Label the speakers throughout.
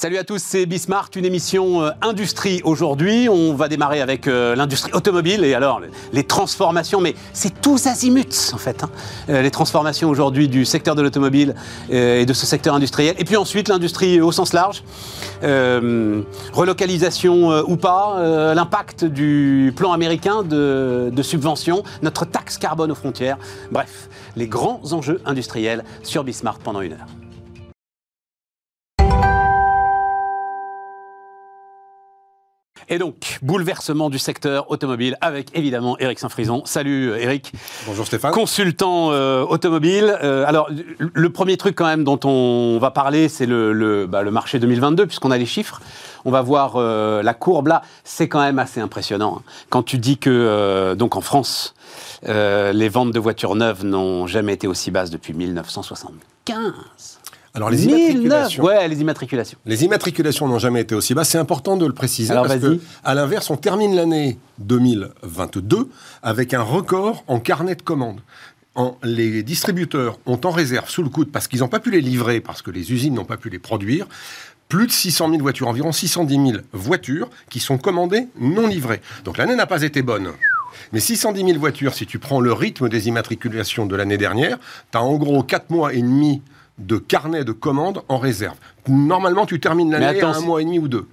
Speaker 1: Salut à tous, c'est Bismart, une émission euh, industrie aujourd'hui. On va démarrer avec euh, l'industrie automobile et alors les transformations, mais c'est tous azimuts en fait. Hein. Euh, les transformations aujourd'hui du secteur de l'automobile et de ce secteur industriel. Et puis ensuite l'industrie au sens large. relocalisation ou pas, l'impact du plan américain de, de subvention, notre taxe carbone aux frontières. Bref, les grands enjeux industriels sur Bismart pendant une heure. Et donc, bouleversement du secteur automobile avec évidemment Eric Saint-Frison. Salut Eric.
Speaker 2: Bonjour Stéphane.
Speaker 1: Consultant euh, automobile. Euh, alors, le premier truc quand même dont on va parler, c'est le, le, bah, le, marché 2022, puisqu'on a les chiffres. On va voir euh, la courbe là. C'est quand même assez impressionnant. Hein. Quand tu dis que, donc en France, les ventes de voitures neuves n'ont jamais été aussi basses depuis 1975.
Speaker 2: Alors les immatriculations.
Speaker 1: Ouais, les immatriculations.
Speaker 2: Les immatriculations n'ont jamais été aussi basses. C'est important de le préciser parce que, à l'inverse, on termine l'année 2022 avec un record en carnet de commandes. les distributeurs ont en réserve sous le coude parce qu'ils n'ont pas pu les livrer, parce que les usines n'ont pas pu les produire, plus de 600 000 voitures, environ 610 000 voitures qui sont commandées non livrées. Donc l'année n'a pas été bonne. Mais 610 000 voitures, si tu prends le rythme des immatriculations de l'année dernière, tu as en gros 4 mois et demi de carnet de commandes en réserve. Normalement, tu termines l'année à un mois et demi ou deux.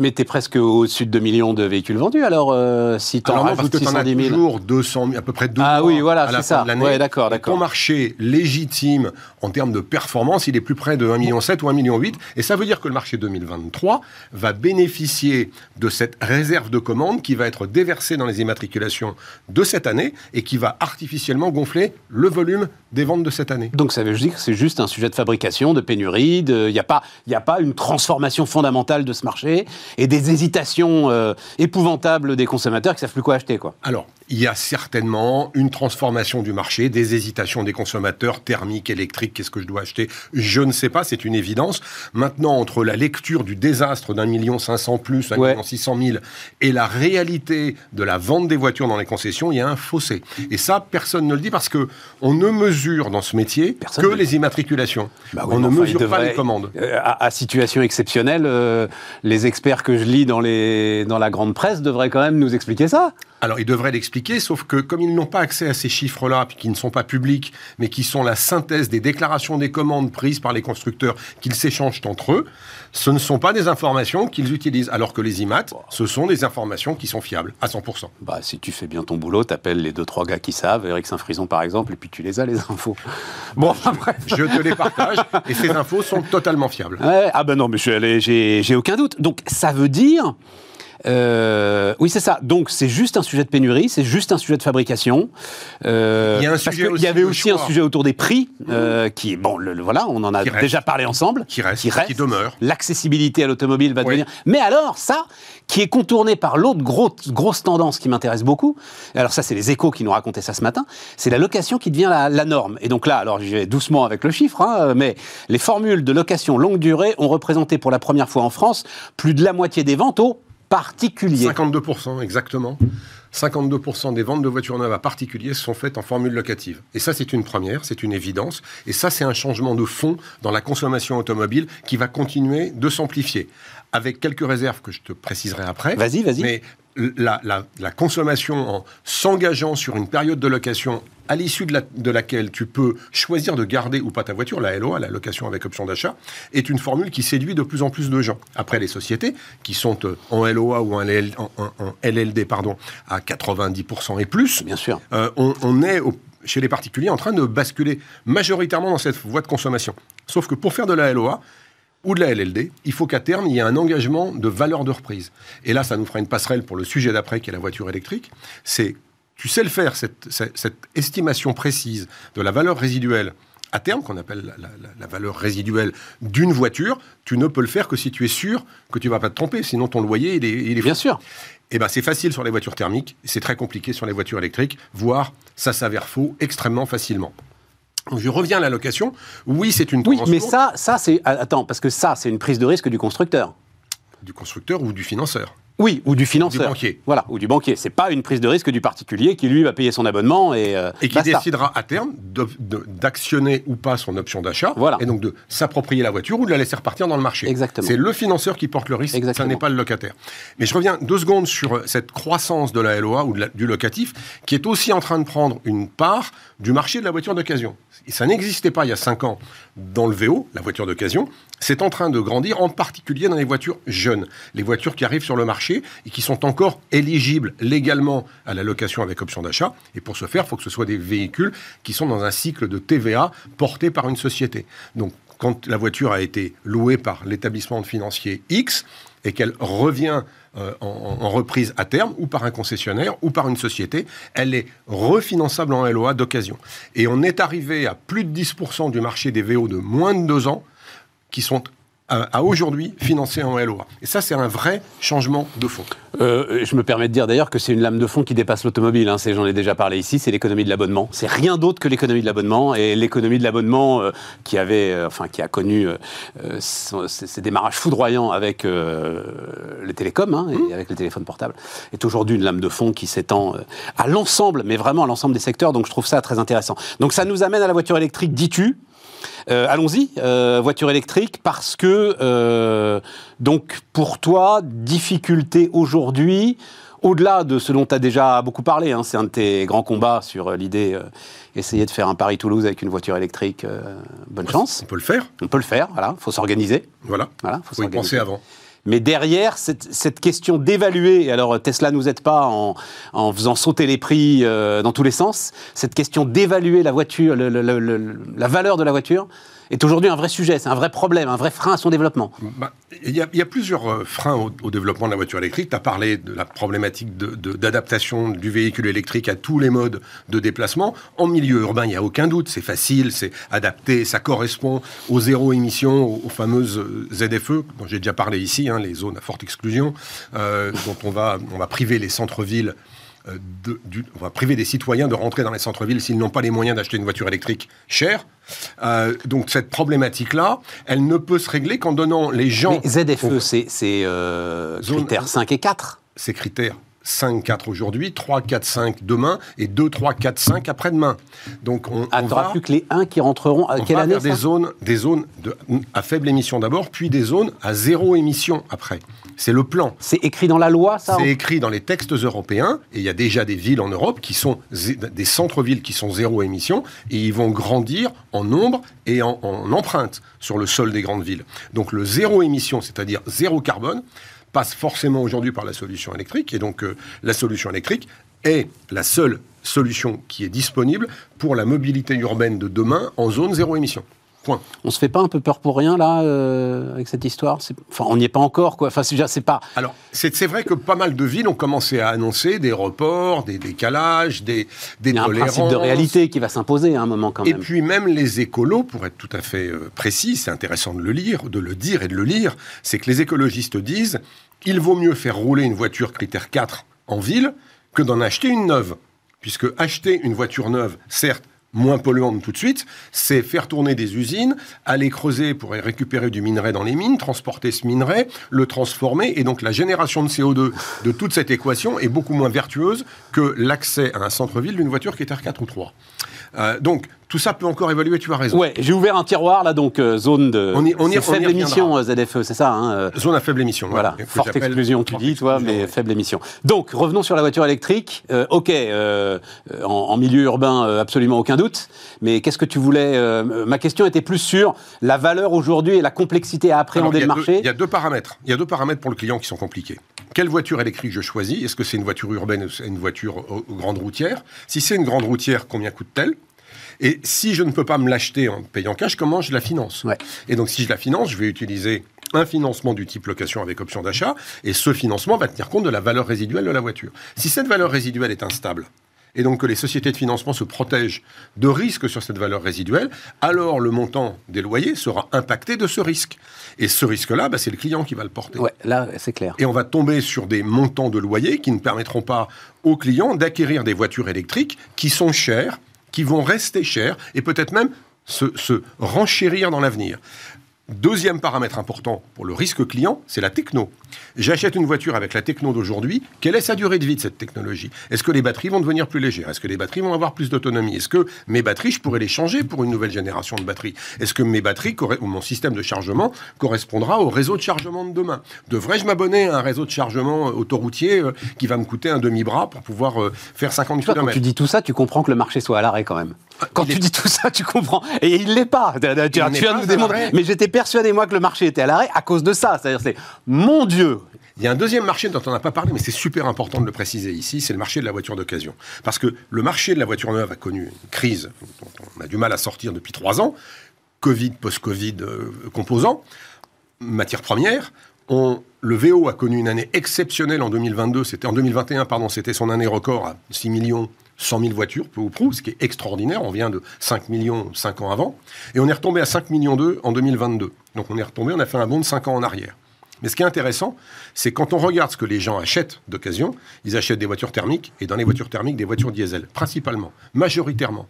Speaker 1: Mais tu es presque au-dessus de 2 millions de véhicules vendus, alors euh, si tu en rajoutes 610 000
Speaker 2: toujours 200 à peu près 2
Speaker 1: ah, oui, voilà,
Speaker 2: à la
Speaker 1: fin
Speaker 2: de l'année.
Speaker 1: Ouais, d'accord, d'accord.
Speaker 2: Ton marché légitime en termes de performance, il est plus près de 1,7 million ou 1,8 million. Et ça veut dire que le marché 2023 va bénéficier de cette réserve de commandes qui va être déversée dans les immatriculations de cette année et qui va artificiellement gonfler le volume des ventes de cette année.
Speaker 1: Donc ça veut dire que c'est juste un sujet de fabrication, de pénurie, il n'y a, pas, a pas une transformation fondamentale de ce marché et des hésitations euh, épouvantables des consommateurs qui savent plus quoi acheter. Quoi.
Speaker 2: Alors, il y a certainement une transformation du marché, des hésitations des consommateurs thermiques, électriques, qu'est-ce que je dois acheter? Je ne sais pas, c'est une évidence. Maintenant, entre la lecture du désastre d'un million cinq cent plus, un million six cent mille, et la réalité de la vente des voitures dans les concessions, il y a un fossé. Et ça, personne ne le dit parce que on ne mesure dans ce métier que les immatriculations. Bah on ne mesure pas les commandes.
Speaker 1: Euh, à, situation exceptionnelle, euh, les experts que je lis dans, dans la grande presse devraient quand même nous expliquer ça.
Speaker 2: Alors, ils devraient l'expliquer, sauf que comme ils n'ont pas accès à ces chiffres-là, puis qui ne sont pas publics, mais qui sont la synthèse des déclarations des commandes prises par les constructeurs qu'ils s'échangent entre eux, ce ne sont pas des informations qu'ils utilisent. Alors que les IMAT, ce sont des informations qui sont fiables, à 100%.
Speaker 1: Bah, si tu fais bien ton boulot, t'appelles les deux, trois gars qui savent, Eric Saint-Frison par exemple, et puis tu les as, les infos.
Speaker 2: Bon, après. Je te les partage, et ces infos sont totalement fiables.
Speaker 1: ah ben non, mais j'ai aucun doute. Donc, ça veut dire euh, oui, c'est ça. Donc, c'est juste un sujet de pénurie, c'est juste un sujet de fabrication.
Speaker 2: Euh, il y, a un parce
Speaker 1: qu'il y avait aussi un sujet autour des prix, euh, qui, bon, le, voilà, on en a déjà parlé ensemble.
Speaker 2: Qui reste, qui, reste, qui demeure.
Speaker 1: L'accessibilité à l'automobile va devenir. Mais alors, ça, qui est contourné par l'autre grosse, grosse tendance qui m'intéresse beaucoup, alors ça, c'est les échos qui nous racontaient ça ce matin, c'est la location qui devient la, la, norme. Et donc là, alors, je vais doucement avec le chiffre, hein, mais les formules de location longue durée ont représenté pour la première fois en France plus de la moitié des ventes au particulier.
Speaker 2: 52%, exactement. 52% des ventes de voitures neuves à particuliers sont faites en formule locative. Et ça, c'est une première, c'est une évidence. Et ça, c'est un changement de fond dans la consommation automobile qui va continuer de s'amplifier. Avec quelques réserves que je te préciserai après.
Speaker 1: Vas-y, vas-y.
Speaker 2: Mais la, la, consommation en s'engageant sur une période de location à l'issue de, de, laquelle tu peux choisir de garder ou pas ta voiture, la LOA, la location avec option d'achat, est une formule qui séduit de plus en plus de gens. Après, les sociétés qui sont euh, en LOA ou en, LLD pardon, à 90% et plus,
Speaker 1: Bien sûr.
Speaker 2: Euh, on, est chez les particuliers en train de basculer majoritairement dans cette voie de consommation. Sauf que pour faire de la LOA, ou de la LLD, il faut qu'à terme, il y ait un engagement de valeur de reprise. Et là, ça nous fera une passerelle pour le sujet d'après, qui est la voiture électrique. C'est, tu sais le faire, cette, estimation précise de la valeur résiduelle à terme, qu'on appelle la, valeur résiduelle d'une voiture, tu ne peux le faire que si tu es sûr que tu ne vas pas te tromper, sinon ton loyer, il est, il est
Speaker 1: Bien sûr.
Speaker 2: Eh ben, c'est facile sur les voitures thermiques, c'est très compliqué sur les voitures électriques, voire ça s'avère faux extrêmement facilement. Je reviens à la location. Oui, c'est une.
Speaker 1: Oui, mais ça, ça c'est attends parce que ça, c'est une prise de risque du constructeur.
Speaker 2: Du constructeur ou du financeur.
Speaker 1: Oui, ou du financeur. Du banquier. Voilà, ou du banquier. C'est pas une prise de risque du particulier qui, lui, va payer son abonnement et. Euh,
Speaker 2: et qui décidera à terme d'actionner ou pas son option d'achat. Voilà. Et donc de s'approprier la voiture ou de la laisser repartir dans le marché.
Speaker 1: Exactement.
Speaker 2: C'est le financeur qui porte le risque, ce n'est pas le locataire. Mais je reviens deux secondes sur euh, cette croissance de la LOA ou du locatif qui est aussi en train de prendre une part du marché de la voiture d'occasion. Ça n'existait pas il y a cinq ans dans le VO, la voiture d'occasion. C'est en train de grandir, en particulier dans les voitures jeunes, les voitures qui arrivent sur le marché et qui sont encore éligibles légalement à la location avec option d'achat. Et pour ce faire, il faut que ce soit des véhicules qui sont dans un cycle de TVA porté par une société. Donc, quand la voiture a été louée par l'établissement financier X et qu'elle revient euh, en, reprise à terme, ou par un concessionnaire, ou par une société, elle est refinançable en LOA d'occasion. Et on est arrivé à plus de 10% du marché des VO de moins de deux ans qui sont à, aujourd'hui financé en LOA. Et ça, c'est un vrai changement de fond.
Speaker 1: Euh, je me permets de dire d'ailleurs que c'est une lame de fond qui dépasse l'automobile. Hein, J'en ai déjà parlé ici. C'est l'économie de l'abonnement. C'est rien d'autre que l'économie de l'abonnement. Et l'économie de l'abonnement euh, qui avait, euh, enfin, qui a connu ses démarrages foudroyants avec les télécoms hein, et mmh. avec les téléphones portables, est aujourd'hui une lame de fond qui s'étend à l'ensemble, mais vraiment à l'ensemble des secteurs. Donc je trouve ça très intéressant. Donc ça nous amène à la voiture électrique, dis-tu? Euh, allons-y, euh, voiture électrique, parce que, euh, donc, pour toi, difficulté aujourd'hui, au-delà de ce dont tu as déjà beaucoup parlé, hein, c'est un de tes grands combats sur l'idée, essayer de faire un Paris-Toulouse avec une voiture électrique, bonne chance.
Speaker 2: On peut le faire.
Speaker 1: On peut le faire, voilà, il faut s'organiser.
Speaker 2: Voilà, voilà faut, faut y penser avant.
Speaker 1: Mais derrière, cette, question d'évaluer, alors Tesla ne nous aide pas en, faisant sauter les prix euh, dans tous les sens, cette question d'évaluer la voiture, la valeur de la voiture, est aujourd'hui un vrai sujet, c'est un vrai problème, un vrai frein à son développement.
Speaker 2: Bah, il y, a plusieurs euh, freins au, développement de la voiture électrique. Tu as parlé de la problématique d'adaptation du véhicule électrique à tous les modes de déplacement. En milieu urbain, il n'y a aucun doute, c'est facile, c'est adapté, ça correspond aux zéro émissions, aux, fameuses euh, ZFE, dont j'ai déjà parlé ici, hein, les zones à forte exclusion, euh, dont on va, on va priver les centres-villes on va priver des citoyens de rentrer dans les centres-villes s'ils n'ont pas les moyens d'acheter une voiture électrique chère. Euh, donc cette problématique-là, elle ne peut se régler qu'en donnant les gens...
Speaker 1: Mais ZFE, c'est euh, critères 5 et 4
Speaker 2: Ces critères 5, 4 aujourd'hui, 3, 4, 5 demain et 2, 3, 4, 5 après-demain.
Speaker 1: Donc on, ah, on plus que les 1 qui rentreront à quelle année
Speaker 2: des zones, des zones de, à faible émission d'abord, puis des zones à zéro émission après. C'est le plan.
Speaker 1: C'est écrit dans la loi, ça
Speaker 2: C'est écrit dans les textes européens, et il y a déjà des villes en Europe qui sont des centres-villes qui sont zéro émission, et ils vont grandir en nombre et en, en empreinte sur le sol des grandes villes. Donc le zéro émission, c'est-à-dire zéro carbone, passe forcément aujourd'hui par la solution électrique. Et donc, euh, la solution électrique est la seule solution qui est disponible pour la mobilité urbaine de demain en zone zéro émission. Point.
Speaker 1: On se fait pas un peu peur pour rien là euh, avec cette histoire? Enfin, on n'y est pas encore quoi. Enfin, c'est pas.
Speaker 2: Alors, c'est vrai que pas mal de villes ont commencé à annoncer des reports, des décalages, des des
Speaker 1: Il y a un principe de réalité qui va s'imposer à un moment quand même.
Speaker 2: Et puis même les écolos, pour être tout à fait euh, précis, c'est intéressant de le lire, de le dire et de le lire, c'est que les écologistes disent il vaut mieux faire rouler une voiture critère 4 en ville que d'en acheter une neuve. Puisque acheter une voiture neuve, certes, moins polluante tout de suite, c'est faire tourner des usines, aller creuser pour récupérer du minerai dans les mines, transporter ce minerai, le transformer, et donc la génération de CO2 de toute cette équation est beaucoup moins vertueuse que l'accès à un centre-ville d'une voiture qui est R4 ou 3. Euh, donc, tout ça peut encore évoluer, tu as raison.
Speaker 1: Ouais, j'ai ouvert un tiroir là, donc euh, zone de on y, on y, faible émission euh, ZFE, c'est ça hein,
Speaker 2: Zone à faible émission.
Speaker 1: Voilà, forte exclusion, tu dis, toi, mais faible émission. Donc, revenons sur la voiture électrique. ok, en, milieu urbain, absolument aucun doute. Mais qu'est-ce que tu voulais Ma question était plus sur la valeur aujourd'hui et la complexité à appréhender le marché.
Speaker 2: Il y a deux paramètres. Il y a deux paramètres pour le client qui sont compliqués. Quelle voiture électrique je choisis? Est-ce que c'est une voiture urbaine ou une voiture grande routière? Si c'est une grande routière, combien coûte-t-elle? Et si je ne peux pas me l'acheter en payant cash, comment je la finance Et donc, si je la finance, je vais utiliser un financement du type location avec option d'achat, et ce financement va tenir compte de la valeur résiduelle de la voiture. Si cette valeur résiduelle est instable, et donc que les sociétés de financement se protègent de risques sur cette valeur résiduelle, alors le montant des loyers sera impacté de ce risque. Et ce risque-là, bah, c'est le client qui va le porter.
Speaker 1: Ouais, là, c'est clair.
Speaker 2: Et on va tomber sur des montants de loyers qui ne permettront pas aux clients d'acquérir des voitures électriques qui sont chères, qui vont rester chères et peut-être même se, renchérir dans l'avenir. Deuxième paramètre important pour le risque client, c'est la techno. J'achète une voiture avec la techno d'aujourd'hui, quelle est sa durée de vie de cette technologie? Est-ce que les batteries vont devenir plus légères? Est-ce que les batteries vont avoir plus d'autonomie? Est-ce que mes batteries, je pourrais les changer pour une nouvelle génération de batteries? Est-ce que mes batteries ou mon système de chargement correspondra au réseau de chargement de demain? Devrais-je m'abonner à un réseau de chargement autoroutier euh, qui va me coûter un demi-bras pour pouvoir euh, faire 50 km
Speaker 1: Quand tu dis tout ça, tu comprends que le marché soit à l'arrêt quand même. Ah, quand tu dis tout ça, tu comprends. Et il l'est pas. Tu, viens nous démontrer. Mais j'étais persuadé, moi, que le marché était à l'arrêt à cause de ça. C'est-à-dire, c'est mon Dieu,
Speaker 2: il y a un deuxième marché dont on n'a pas parlé, mais c'est super important de le préciser ici, c'est le marché de la voiture d'occasion. Parce que le marché de la voiture neuve a connu une crise dont on a du mal à sortir depuis trois ans, Covid, post-Covid, euh, composants, matières premières. Le VO a connu une année exceptionnelle en 2022, c'était en 2021, pardon, c'était son année record à 6 millions 100 000 voitures, peu ou prou, ce qui est extraordinaire. On vient de 5 millions 5 ans avant. Et on est retombé à 5 millions 2 en 2022. Donc on est retombé, on a fait un bond de 5 ans en arrière. Mais ce qui est intéressant, c'est quand on regarde ce que les gens achètent d'occasion, ils achètent des voitures thermiques, et dans les voitures thermiques, des voitures diesel, principalement, majoritairement.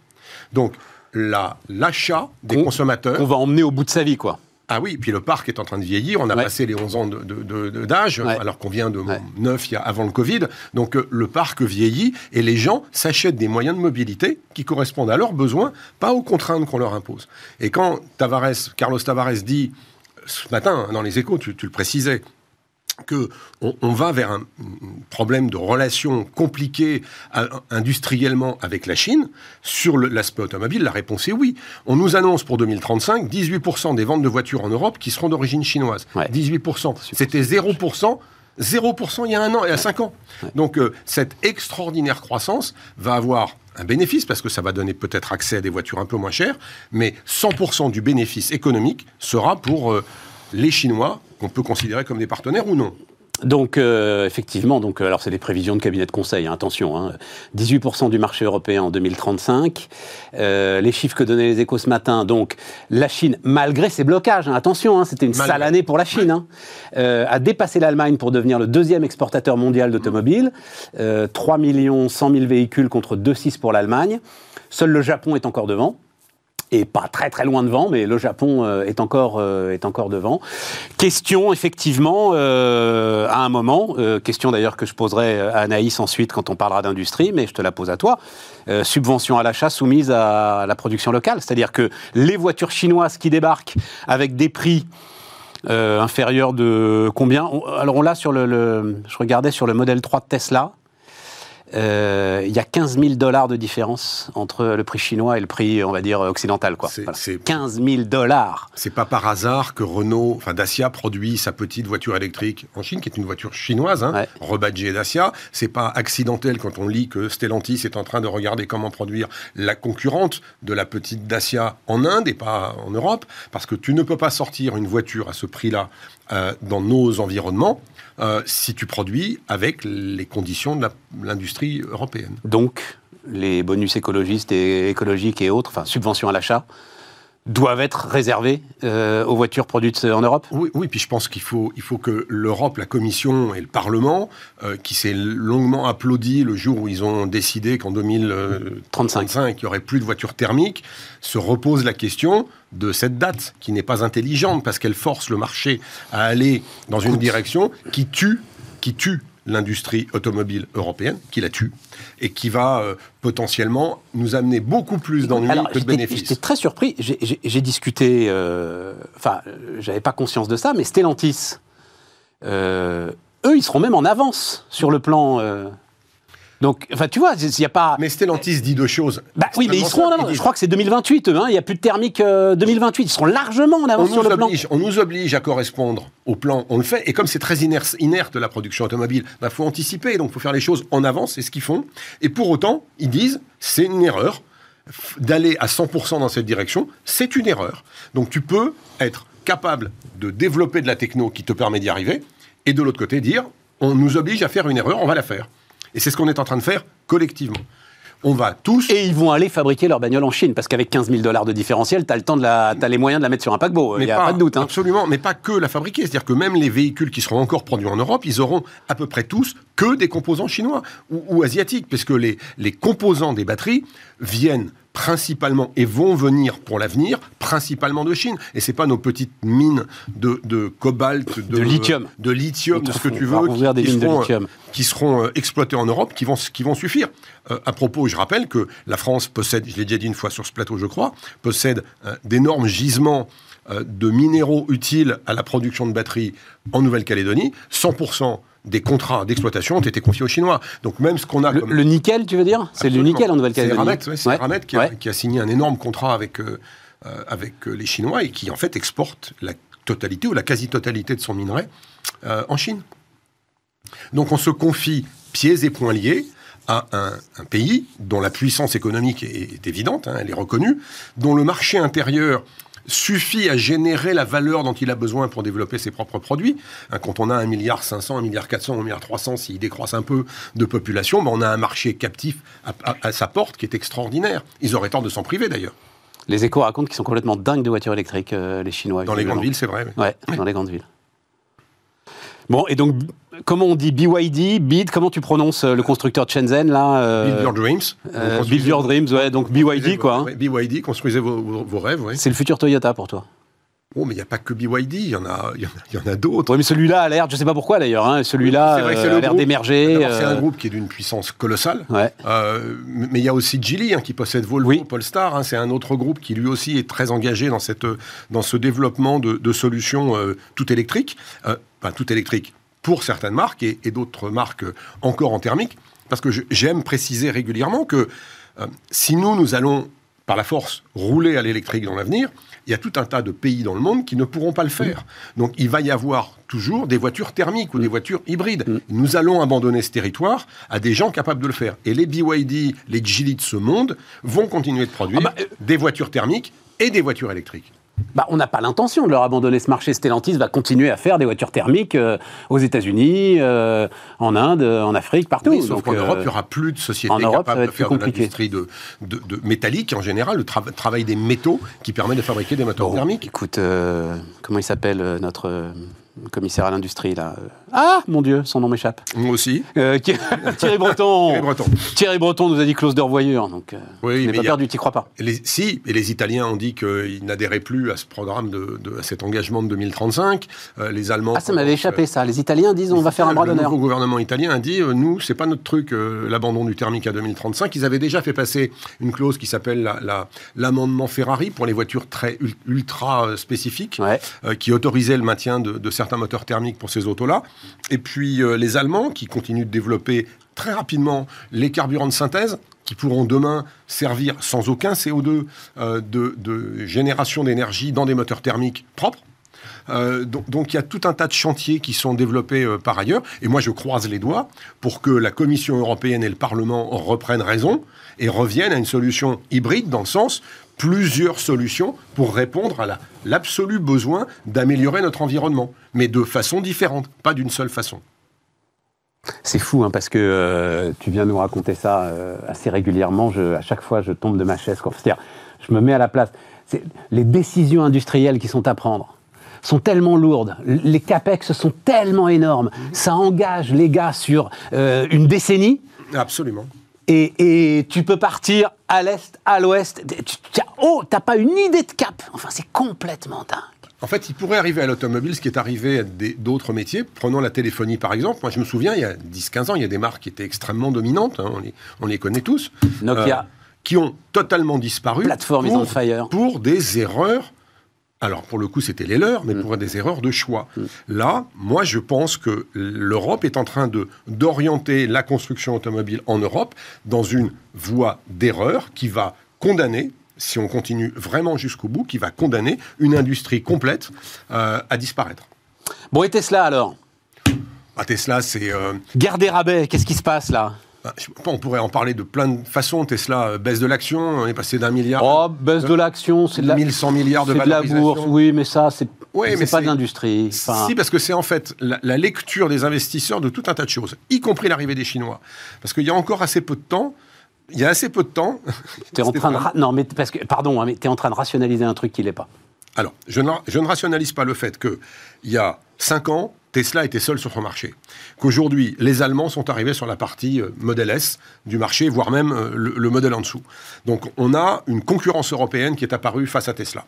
Speaker 2: Donc, l'achat des consommateurs...
Speaker 1: On va emmener au bout de sa vie, quoi.
Speaker 2: Ah oui, puis le parc est en train de vieillir. On a passé les 11 ans d'âge, alors qu'on vient de 9 il y a, avant le Covid. Donc euh, le parc vieillit et les gens s'achètent des moyens de mobilité qui correspondent à leurs besoins, pas aux contraintes qu'on leur impose. Et quand Tavares, Carlos Tavares dit ce matin, dans les échos, tu, le précisais, que on, va vers un, problème de relations compliquées industriellement avec la Chine, sur l'aspect automobile, la réponse est oui. On nous annonce pour 2035 18% des ventes de voitures en Europe qui seront d'origine chinoise. 18%. C'était 0%. 0% il y a un an, il y a 5 ans. Donc euh, cette extraordinaire croissance va avoir un bénéfice parce que ça va donner peut-être accès à des voitures un peu moins chères, mais 100% du bénéfice économique sera pour euh, les Chinois qu'on peut considérer comme des partenaires ou non.
Speaker 1: Donc euh, effectivement, donc euh, alors c'est des prévisions de cabinet de conseil. Hein, attention, hein, 18% du marché européen en 2035. les chiffres que donnaient les Échos ce matin. Donc la Chine, malgré ses blocages, hein, attention, c'était une sale année pour la Chine, a dépassé l'Allemagne pour devenir le deuxième exportateur mondial d'automobiles. 3 millions 100 000 véhicules contre 2,6 pour l'Allemagne. Seul le Japon est encore devant et pas très très loin devant, mais le Japon euh, est encore euh, est encore devant. Question effectivement euh, à un moment, question d'ailleurs que je poserai à Anaïs ensuite quand on parlera d'industrie, mais je te la pose à toi. subvention à l'achat soumise à la production locale, c'est-à-dire que les voitures chinoises qui débarquent avec des prix inférieurs de combien? Alors on l'a sur le, le, je regardais sur le modèle 3 de Tesla. Euh, il y a 15 000 dollars de différence entre le prix chinois et le prix, on va dire, occidental. Quoi. C'est, 15 000 dollars.
Speaker 2: C'est pas par hasard que Renault, enfin Dacia produit sa petite voiture électrique en Chine, qui est une voiture chinoise, hein, rebadgée Dacia. C'est pas accidentel quand on lit que Stellantis est en train de regarder comment produire la concurrente de la petite Dacia en Inde et pas en Europe, parce que tu ne peux pas sortir une voiture à ce prix-là euh, dans nos environnements euh, si tu produis avec les conditions de l'industrie européenne.
Speaker 1: Donc, les bonus écologistes et écologiques et autres, enfin subventions à l'achat, doivent être réservés euh, aux voitures produites en Europe?
Speaker 2: Oui, oui puis je pense qu'il faut, il faut que l'Europe, la Commission et le Parlement, euh, qui s'est longuement applaudi le jour où ils ont décidé qu'en 2035, il n'y aurait plus de voitures thermiques, se repose la question de cette date, qui n'est pas intelligente, parce qu'elle force le marché à aller dans une direction qui tue, qui tue l'industrie automobile européenne, qui la tue, et qui va euh, potentiellement nous amener beaucoup plus d'ennuis que de bénéfices.
Speaker 1: J'étais très surpris. J'ai discuté, euh, enfin, j'avais pas conscience de ça, mais Stellantis, euh, eux, ils seront même en avance sur le plan donc, enfin, tu vois, il n'y a pas.
Speaker 2: Mais Stellantis dit deux choses.
Speaker 1: Bah oui, mais ils seront en avance. Je crois que c'est 2028. Hein. Il n'y a plus de thermique 2028. Ils seront largement en avance sur le plan.
Speaker 2: On nous oblige à correspondre au plan. On le fait. Et comme c'est très inerte, inerte la production automobile, il bah, faut anticiper. Donc, il faut faire les choses en avance. C'est ce qu'ils font. Et pour autant, ils disent c'est une erreur d'aller à 100% dans cette direction. C'est une erreur. Donc, tu peux être capable de développer de la techno qui te permet d'y arriver. Et de l'autre côté, dire on nous oblige à faire une erreur, on va la faire. Et c'est ce qu'on est en train de faire collectivement. On va tous.
Speaker 1: Et ils vont aller fabriquer leur bagnole en Chine, parce qu'avec 15 000 dollars de différentiel, tu as, le temps de la... as les moyens de la mettre sur un paquebot. Il n'y a pas, de doute. Hein.
Speaker 2: Absolument, mais pas que la fabriquer. C'est-à-dire que même les véhicules qui seront encore produits en Europe, ils auront à peu près tous que des composants chinois ou, asiatiques, puisque les composants des batteries viennent principalement et vont venir pour l'avenir principalement de Chine. Et c'est pas nos petites mines de, de cobalt,
Speaker 1: de, de lithium,
Speaker 2: de lithium, de ce que tu veux,
Speaker 1: qui, qui, seront, euh,
Speaker 2: qui, seront, exploités en Europe, qui vont, qui vont suffire. Euh, à propos, je rappelle que la France possède, je l'ai déjà dit une fois sur ce plateau, je crois, possède euh, d'énormes gisements de minéraux utiles à la production de batteries en Nouvelle-Calédonie. 100% des contrats d'exploitation ont été confiés aux Chinois. Donc même ce qu'on a...
Speaker 1: Le, le, nickel, tu veux dire? C'est le nickel en Nouvelle-Calédonie
Speaker 2: C'est Ramet, qui, qui, a signé un énorme contrat avec, euh, euh, avec euh, les Chinois et qui en fait exporte la totalité ou la quasi-totalité de son minerai en Chine. Donc on se confie pieds et poings liés à un, pays dont la puissance économique est, évidente, hein, elle est reconnue, dont le marché intérieur suffit à générer la valeur dont il a besoin pour développer ses propres produits. Hein, quand on a 1 milliard 500, 1 milliard 400, 1 milliard 300, s'il décroisse un peu de population, ben on a un marché captif à, sa porte qui est extraordinaire. Ils auraient tort de s'en priver d'ailleurs.
Speaker 1: Les échos racontent qu'ils sont complètement dingues de voitures électriques, euh, les Chinois.
Speaker 2: Dans les grandes villes, c'est vrai.
Speaker 1: Ouais, dans les grandes villes. Bon, et donc, comment on dit BYD, BID, comment tu prononces euh, le constructeur de Shenzhen là
Speaker 2: euh, Build Your Dreams.
Speaker 1: Euh, build Your Dreams, ouais, donc BYD quoi. Hein.
Speaker 2: BYD, construisez vos, rêves, ouais.
Speaker 1: C'est le futur Toyota pour toi
Speaker 2: Oh, mais il n'y a pas que BYD, il y en a, y en a, d'autres.
Speaker 1: Oui, mais celui-là a l'air, je ne sais pas pourquoi d'ailleurs, hein, celui-là a l'air d'émerger.
Speaker 2: C'est un groupe qui est d'une puissance colossale. Ouais. mais il y a aussi Geely hein, qui possède Volvo, Polestar. Hein, c'est un autre groupe qui lui aussi est très engagé dans, cette, dans ce développement de, de solutions tout électriques. enfin, tout électriques pour certaines marques et, d'autres marques encore en thermique, parce que j'aime préciser régulièrement que euh, si nous, nous allons par la force rouler à l'électrique dans l'avenir, il y a tout un tas de pays dans le monde qui ne pourront pas le faire. Donc il va y avoir toujours des voitures thermiques ou des voitures hybrides. Mm. Nous allons abandonner ce territoire à des gens capables de le faire. Et les BYD, les Geely de ce monde vont continuer de produire ah bah, euh, des voitures thermiques et des voitures électriques.
Speaker 1: Bah, on n'a pas l'intention de leur abandonner ce marché. Stellantis va continuer à faire des voitures thermiques euh, aux États-Unis, euh, en Inde, en Afrique, partout.
Speaker 2: Oui, sauf qu'en Europe, il n'y aura plus de sociétés capables de faire de l'industrie de, métallique, en général, le travail des métaux qui permet de fabriquer des moteurs thermiques.
Speaker 1: Écoute, comment il s'appelle notre commissaire à l'industrie, là. Ah, mon Dieu, son nom m'échappe.
Speaker 2: Moi aussi.
Speaker 1: Euh, Thierry Breton. Thierry Breton. Thierry Breton nous a dit close de revoyure, donc euh, oui, mais pas perdu, tu crois pas
Speaker 2: Si, et les Italiens ont dit qu'ils n'adhéraient plus à ce programme, de, à cet engagement de 2035. Euh, les Allemands...
Speaker 1: Ah, ça m'avait échappé, ça. Les Italiens disent on va faire un bras d'honneur.
Speaker 2: Le gouvernement italien a dit, nous, c'est pas notre truc, l'abandon du thermique à 2035. Ils avaient déjà fait passer une clause qui s'appelle l'amendement Ferrari pour les voitures très ultra spécifiques, qui autorisait le maintien de, de certains moteurs thermiques pour ces autos-là. Et puis euh, les Allemands qui continuent de développer très rapidement les carburants de synthèse qui pourront demain servir sans aucun CO2 euh, de, génération d'énergie dans des moteurs thermiques propres. Euh, donc, il y a tout un tas de chantiers qui sont développés par ailleurs. Et moi, je croise les doigts pour que la Commission européenne et le Parlement reprennent raison et reviennent à une solution hybride dans le sens plusieurs solutions pour répondre à l'absolu besoin d'améliorer notre environnement, mais de façon différente, pas d'une seule façon.
Speaker 1: C'est fou, hein, parce que euh, tu viens nous raconter ça euh, assez régulièrement. Je, à chaque fois, je tombe de ma chaise. C'est-à-dire, je me mets à la place. Les décisions industrielles qui sont à prendre sont tellement lourdes, les capex sont tellement énormes, ça engage les gars sur euh, une décennie.
Speaker 2: Absolument.
Speaker 1: Et, tu peux partir à l'est, à l'ouest. Oh, t'as pas une idée de cap. Enfin, c'est complètement dingue.
Speaker 2: En fait, il pourrait arriver à l'automobile ce qui est arrivé à d'autres métiers. Prenons la téléphonie par exemple. Moi, je me souviens, il y a 10-15 ans, il y a des marques qui étaient extrêmement dominantes. Hein. on, les, connaît tous.
Speaker 1: Nokia. Euh,
Speaker 2: qui ont totalement disparu.
Speaker 1: Plateforme
Speaker 2: pour,
Speaker 1: fire.
Speaker 2: Pour des erreurs alors, pour le coup, c'était les leurs, mais mm. pour des erreurs de choix. Mm. Là, moi, je pense que l'Europe est en train de d'orienter la construction automobile en Europe dans une voie d'erreur qui va condamner si on continue vraiment jusqu'au bout, qui va condamner une industrie complète euh, à disparaître.
Speaker 1: Bon, et Tesla alors?
Speaker 2: Ah, Tesla, c'est... Euh...
Speaker 1: Guerre des rabais, qu'est-ce qui se passe là?
Speaker 2: Bah, on pourrait en parler de plein de façons. Tesla euh, baisse de l'action, on est passé d'un milliard.
Speaker 1: Oh, baisse de l'action, c'est de la
Speaker 2: 1100 milliards de,
Speaker 1: de la bourse. Oui, mais ça, c'est oui, pas de l'industrie.
Speaker 2: Si, parce que c'est en fait la, lecture des investisseurs de tout un tas de choses, y compris l'arrivée des Chinois. Parce qu'il y a encore assez peu de temps. Il y a assez peu de temps.
Speaker 1: Es en train de non, mais parce que pardon, hein, mais tu es en train de rationaliser un truc qui l'est pas.
Speaker 2: Alors, je ne, je ne rationalise pas le fait qu'il y a 5 ans, Tesla était seul sur son marché. Qu'aujourd'hui, les Allemands sont arrivés sur la partie euh, modèle S du marché, voire même euh, le, modèle en dessous. Donc on a une concurrence européenne qui est apparue face à Tesla.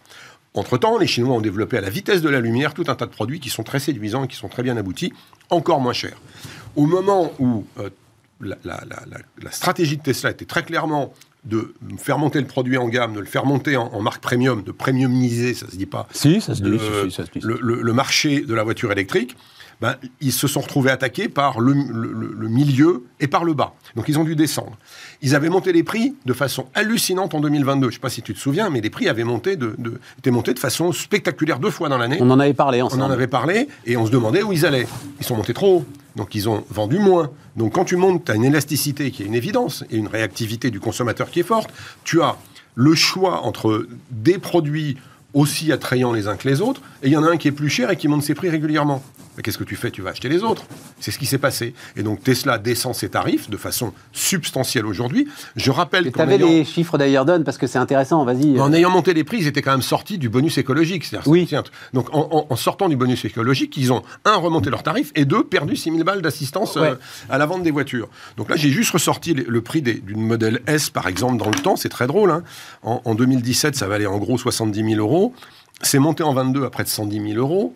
Speaker 2: Entre-temps, les Chinois ont développé à la vitesse de la lumière tout un tas de produits qui sont très séduisants et qui sont très bien aboutis, encore moins chers. Au moment où euh, la, stratégie de Tesla était très clairement de faire monter le produit en gamme, de le faire monter en, marque premium, de premiumiser, ça se dit pas.
Speaker 1: Si, ça se dit.
Speaker 2: le, marché de la voiture électrique. Ben, ils se sont retrouvés attaqués par le, milieu et par le bas. Donc ils ont dû descendre. Ils avaient monté les prix de façon hallucinante en 2022. Je ne sais pas si tu te souviens, mais les prix avaient monté de, de, étaient montés de façon spectaculaire deux fois dans l'année.
Speaker 1: On en avait parlé ensemble.
Speaker 2: On en avait parlé et on se demandait où ils allaient. Ils sont montés trop haut. Donc ils ont vendu moins. Donc quand tu montes, tu as une élasticité qui est une évidence et une réactivité du consommateur qui est forte. Tu as le choix entre des produits aussi attrayants les uns que les autres, et il y en a un qui est plus cher et qui monte ses prix régulièrement. Qu'est-ce que tu fais? Tu vas acheter les autres. C'est ce qui s'est passé. Et donc Tesla descend ses tarifs de façon substantielle aujourd'hui. Je rappelle
Speaker 1: que. Tu avais les chiffres d'ailleurs parce que c'est intéressant, vas-y.
Speaker 2: En ayant monté les prix, ils étaient quand même sortis du bonus écologique.
Speaker 1: Oui.
Speaker 2: Donc en, sortant du bonus écologique, ils ont, un, remonté leurs tarifs et deux, perdu 6 000 balles d'assistance euh, à la vente des voitures. Donc là, j'ai juste ressorti le, prix d'une modèle S, par exemple, dans le temps. C'est très drôle. Hein. En, en 2017, ça valait en gros 70 000 euros. C'est monté en 22 à près de 110 000 euros.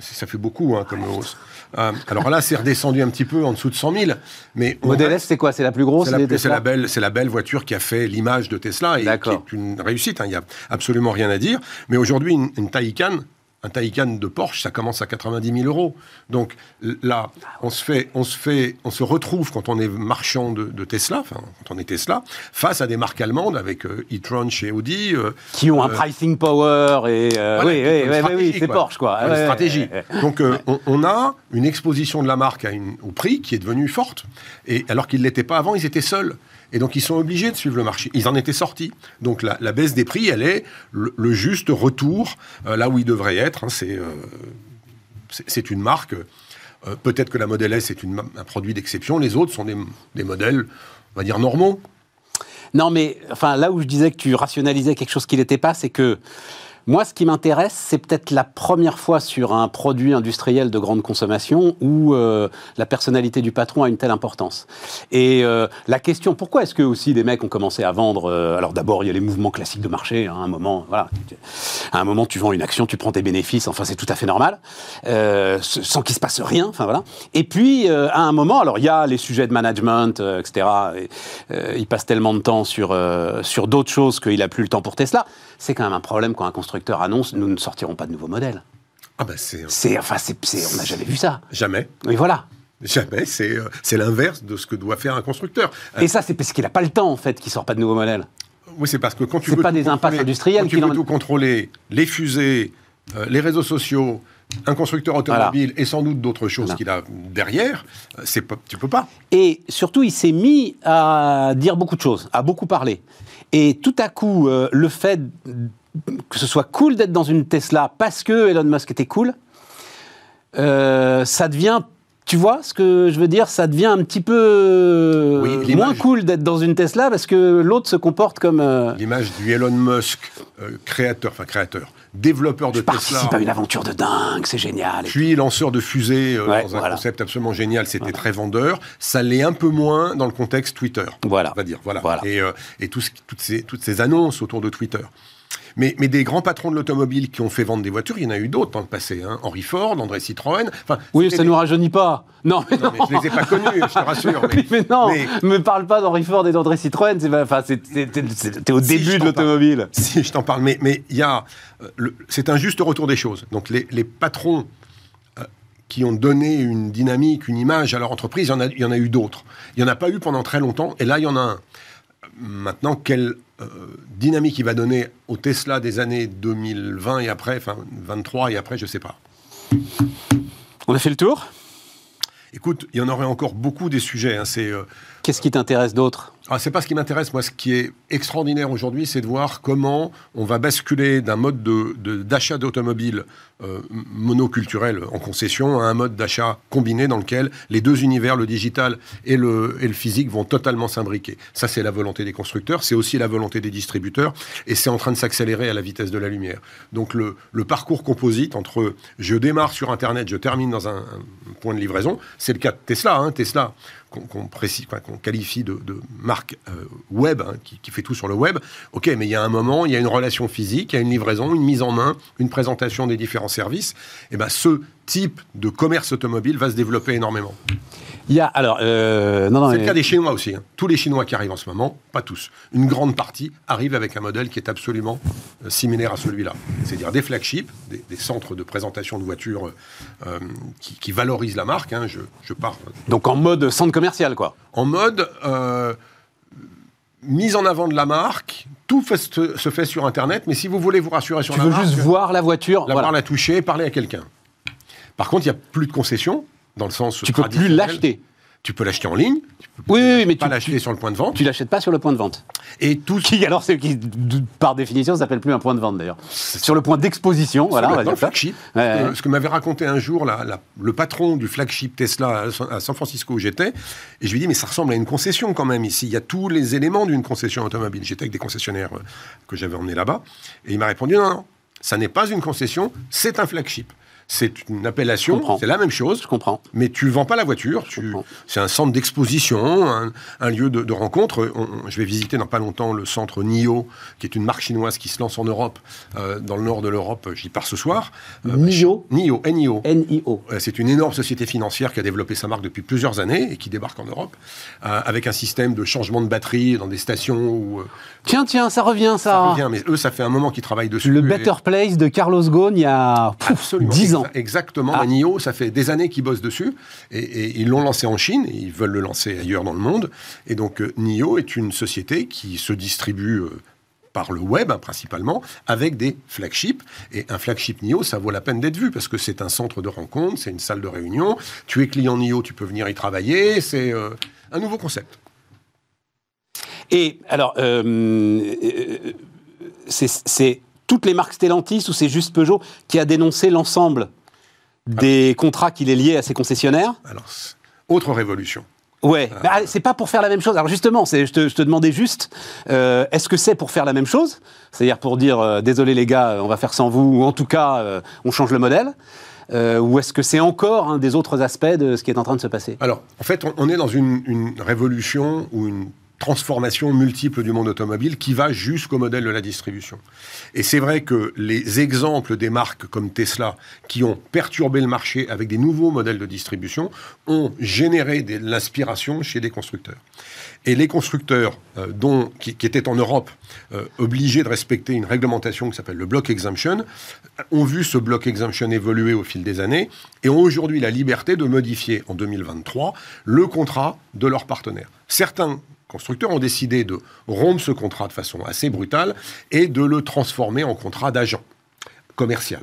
Speaker 2: Ça fait beaucoup hein, comme hausse. Euh, alors là, c'est redescendu un petit peu en dessous de 100 000. Mais
Speaker 1: Model S, c'est quoi? C'est la plus grosse
Speaker 2: C'est la, belle, la belle voiture qui a fait l'image de Tesla et qui est une réussite. Hein. Il n'y a absolument rien à dire. Mais aujourd'hui, une, une Taycan, un Taycan de Porsche, ça commence à 90 000 euros. Donc là, on se fait, on se fait, on se retrouve quand on est marchand de, Tesla, enfin quand on est Tesla, face à des marques allemandes avec euh, e-tron chez Audi,
Speaker 1: euh, qui ont un euh, pricing power et oui, oui, oui, c'est Porsche quoi.
Speaker 2: Une stratégie. Donc on, a une exposition de la marque à une, au prix qui est devenue forte. Et alors qu'ils l'étaient pas avant, ils étaient seuls. Et donc, ils sont obligés de suivre le marché. Ils en étaient sortis. Donc, la, baisse des prix, elle est le, juste retour euh, là où il devrait être. Hein. Euh, c'est une marque. Euh, peut-être que la Model S est un produit d'exception. Les autres sont des, des, modèles, on va dire, normaux.
Speaker 1: Non, mais enfin, là où je disais que tu rationalisais quelque chose qui n'était pas, c'est que moi, ce qui m'intéresse, c'est peut-être la première fois sur un produit industriel de grande consommation où euh, la personnalité du patron a une telle importance. Et euh, la question, pourquoi est-ce que aussi des mecs ont commencé à vendre euh, Alors d'abord, il y a les mouvements classiques de marché. Hein, à un moment, voilà, à un moment, tu vends une action, tu prends tes bénéfices. Enfin, c'est tout à fait normal, sans qu'il se passe rien. Enfin voilà. Et puis à un moment, alors il y a les sujets de management, etc. Et, il passe tellement de temps sur sur d'autres choses qu'il a plus le temps pour Tesla. C'est quand même un problème quand un constructeur annonce nous ne sortirons pas de nouveaux modèles.
Speaker 2: Ah ben c'est.
Speaker 1: C'est enfin c'est on n'a jamais vu ça.
Speaker 2: Jamais.
Speaker 1: Oui voilà.
Speaker 2: Jamais. C'est euh, c'est l'inverse de ce que doit faire un constructeur.
Speaker 1: Et ça c'est parce qu'il n'a pas le temps en fait qu'il sort pas de nouveaux modèles.
Speaker 2: Oui c'est parce que quand tu veux
Speaker 1: pas des impasses industrielles. Quand
Speaker 2: tu veux tout contrôler, les fusées, euh, les réseaux sociaux, un constructeur automobile et sans doute d'autres choses qu'il a derrière, euh, c'est tu peux pas.
Speaker 1: Et surtout, il s'est mis à dire beaucoup de choses, à beaucoup parler. Et tout à coup, le fait que ce soit cool d'être dans une Tesla parce que Elon Musk était cool, euh, ça devient tu vois ce que je veux dire? Ça devient un petit peu moins cool d'être dans une Tesla parce que l'autre se comporte comme. Euh,
Speaker 2: L'image du Elon Musk, euh, créateur, enfin créateur, développeur de Tesla.
Speaker 1: participe à une aventure de dingue, c'est génial.
Speaker 2: Puis lanceur de fusée dans un concept absolument génial, c'était très vendeur. Ça l'est un peu moins dans le contexte Twitter.
Speaker 1: Voilà.
Speaker 2: On va dire. Voilà. Et, et toutes, ces, toutes ces annonces autour de Twitter. Mais, mais, des grands patrons de l'automobile qui ont fait vendre des voitures, il y en a eu d'autres dans le passé. Hein. Henri Ford, André Citroën.
Speaker 1: Enfin, oui, ça ne nous rajeunit pas. Non, mais, non.
Speaker 2: mais je ne les ai pas connus, je te rassure.
Speaker 1: Mais, non, ne me parle pas d'Henri Ford et d'André Citroën. C'est enfin, au début de l'automobile.
Speaker 2: Si, je t'en parle. Mais il y a. Euh, c'est un juste retour des choses. Donc les, les patrons euh, qui ont donné une dynamique, une image à leur entreprise, il y en a, il y en a eu d'autres. Il n'y en a pas eu pendant très longtemps, et là, il y en a un. Maintenant, quelle euh, dynamique il va donner au Tesla des années 2020 et après, enfin 23 et après, je ne sais pas.
Speaker 1: On a fait le tour?
Speaker 2: Écoute, il y en aurait encore beaucoup des sujets. Hein,
Speaker 1: euh, Qu'est-ce qui t'intéresse d'autre
Speaker 2: ah, c'est pas ce qui m'intéresse. Moi, ce qui est extraordinaire aujourd'hui, c'est de voir comment on va basculer d'un mode d'achat de, d'automobiles euh, monoculturel en concession à un mode d'achat combiné dans lequel les deux univers, le digital et le, et le physique, vont totalement s'imbriquer. Ça, c'est la volonté des constructeurs, c'est aussi la volonté des distributeurs, et c'est en train de s'accélérer à la vitesse de la lumière. Donc, le, le, parcours composite entre je démarre sur Internet, je termine dans un, point de livraison, c'est le cas de Tesla. Hein. Tesla, qu'on qualifie de, marque euh, web, hein, qui, fait tout sur le web. Ok, mais il y a un moment, il y a une relation physique, il y a une livraison, une mise en main, une présentation des différents services. Et eh ben ce type de commerce automobile va se développer énormément.
Speaker 1: Il y a alors euh,
Speaker 2: non, non, c'est le cas des Chinois aussi. Hein. Tous les Chinois qui arrivent en ce moment, pas tous, une grande partie arrivent avec un modèle qui est absolument euh, similaire à celui-là. C'est-à-dire des flagships, des, centres de présentation de voitures euh, qui, valorisent la marque. Hein. Je, je, pars.
Speaker 1: Donc en mode centre commercial, quoi.
Speaker 2: En mode mise en avant de la marque. Tout se fait sur Internet, mais si vous voulez vous rassurer sur
Speaker 1: la
Speaker 2: marque,
Speaker 1: tu veux juste voir la voiture,
Speaker 2: la voir la toucher, parler à quelqu'un. Par contre, il n'y a plus de concessions dans le sens.
Speaker 1: Tu peux plus l'acheter.
Speaker 2: Tu peux l'acheter en ligne.
Speaker 1: oui, oui, mais
Speaker 2: pas l'acheter sur le point de vente.
Speaker 1: Tu l'achètes pas sur le point de vente.
Speaker 2: Et tout
Speaker 1: qui alors c'est qui par définition s'appelle plus un point de vente d'ailleurs. Sur le point d'exposition, voilà.
Speaker 2: On va dire flagship. ce que m'avait raconté un jour le patron du flagship Tesla à San Francisco où j'étais, et je lui dis mais ça ressemble à une concession quand même ici. Il y a tous les éléments d'une concession automobile. J'étais avec des concessionnaires euh, que j'avais emmenés là-bas, et il m'a répondu non, non, ça n'est pas une concession, c'est un flagship c'est une appellation, c'est la même chose.
Speaker 1: Je comprends.
Speaker 2: Mais tu vends pas la voiture, c'est un centre d'exposition, un, lieu de, rencontre. je vais visiter dans pas longtemps le centre NIO, qui est une marque chinoise qui se lance en Europe, euh, dans le nord de l'Europe. J'y pars ce soir.
Speaker 1: Euh, NIO
Speaker 2: NIO, NIO.
Speaker 1: NIO.
Speaker 2: c'est une énorme société financière qui a développé sa marque depuis plusieurs années et qui débarque en Europe euh, avec un système de changement de batterie dans des stations où.
Speaker 1: tiens, tiens, ça revient, ça.
Speaker 2: Ça revient, mais eux, ça fait un moment qu'ils travaillent dessus.
Speaker 1: Le Better Place de Carlos Ghosn, il y a 10 ans.
Speaker 2: Exactement. Ah. NIO, ça fait des années qu'ils bossent dessus. Et, ils l'ont lancé en Chine. Et ils veulent le lancer ailleurs dans le monde. Et donc, euh, NIO est une société qui se distribue. Euh, par le web hein, principalement, avec des flagships. Et un flagship NIO, ça vaut la peine d'être vu parce que c'est un centre de rencontre, c'est une salle de réunion. Tu es client NIO, tu peux venir y travailler. C'est euh, un nouveau concept.
Speaker 1: Et alors, c'est toutes les marques Stellantis ou c'est juste Peugeot qui a dénoncé l'ensemble des contrats qu'il est lié à ses concessionnaires
Speaker 2: Alors, autre révolution.
Speaker 1: Ouais, euh, bah, c'est pas pour faire la même chose. Alors justement, je te, je te demandais juste, euh, est-ce que c'est pour faire la même chose? C'est-à-dire pour dire, euh, désolé les gars, on va faire sans vous, ou en tout cas, on change le modèle ou est-ce que c'est encore un des autres aspects de ce qui est en train de se passer?
Speaker 2: Alors, en fait, on, est dans une, une révolution ou une transformation multiple du monde automobile qui va jusqu'au modèle de la distribution. Et c'est vrai que les exemples des marques comme Tesla qui ont perturbé le marché avec des nouveaux modèles de distribution ont généré de l'inspiration chez des constructeurs. Et les constructeurs euh, dont, qui, étaient en Europe euh, obligés de respecter une réglementation qui s'appelle le block exemption ont vu ce block exemption évoluer au fil des années et ont aujourd'hui la liberté de modifier en 2023 le contrat de leurs partenaires. Certains constructeurs ont décidé de rompre ce contrat de façon assez brutale et de le transformer en contrat d'agent commercial.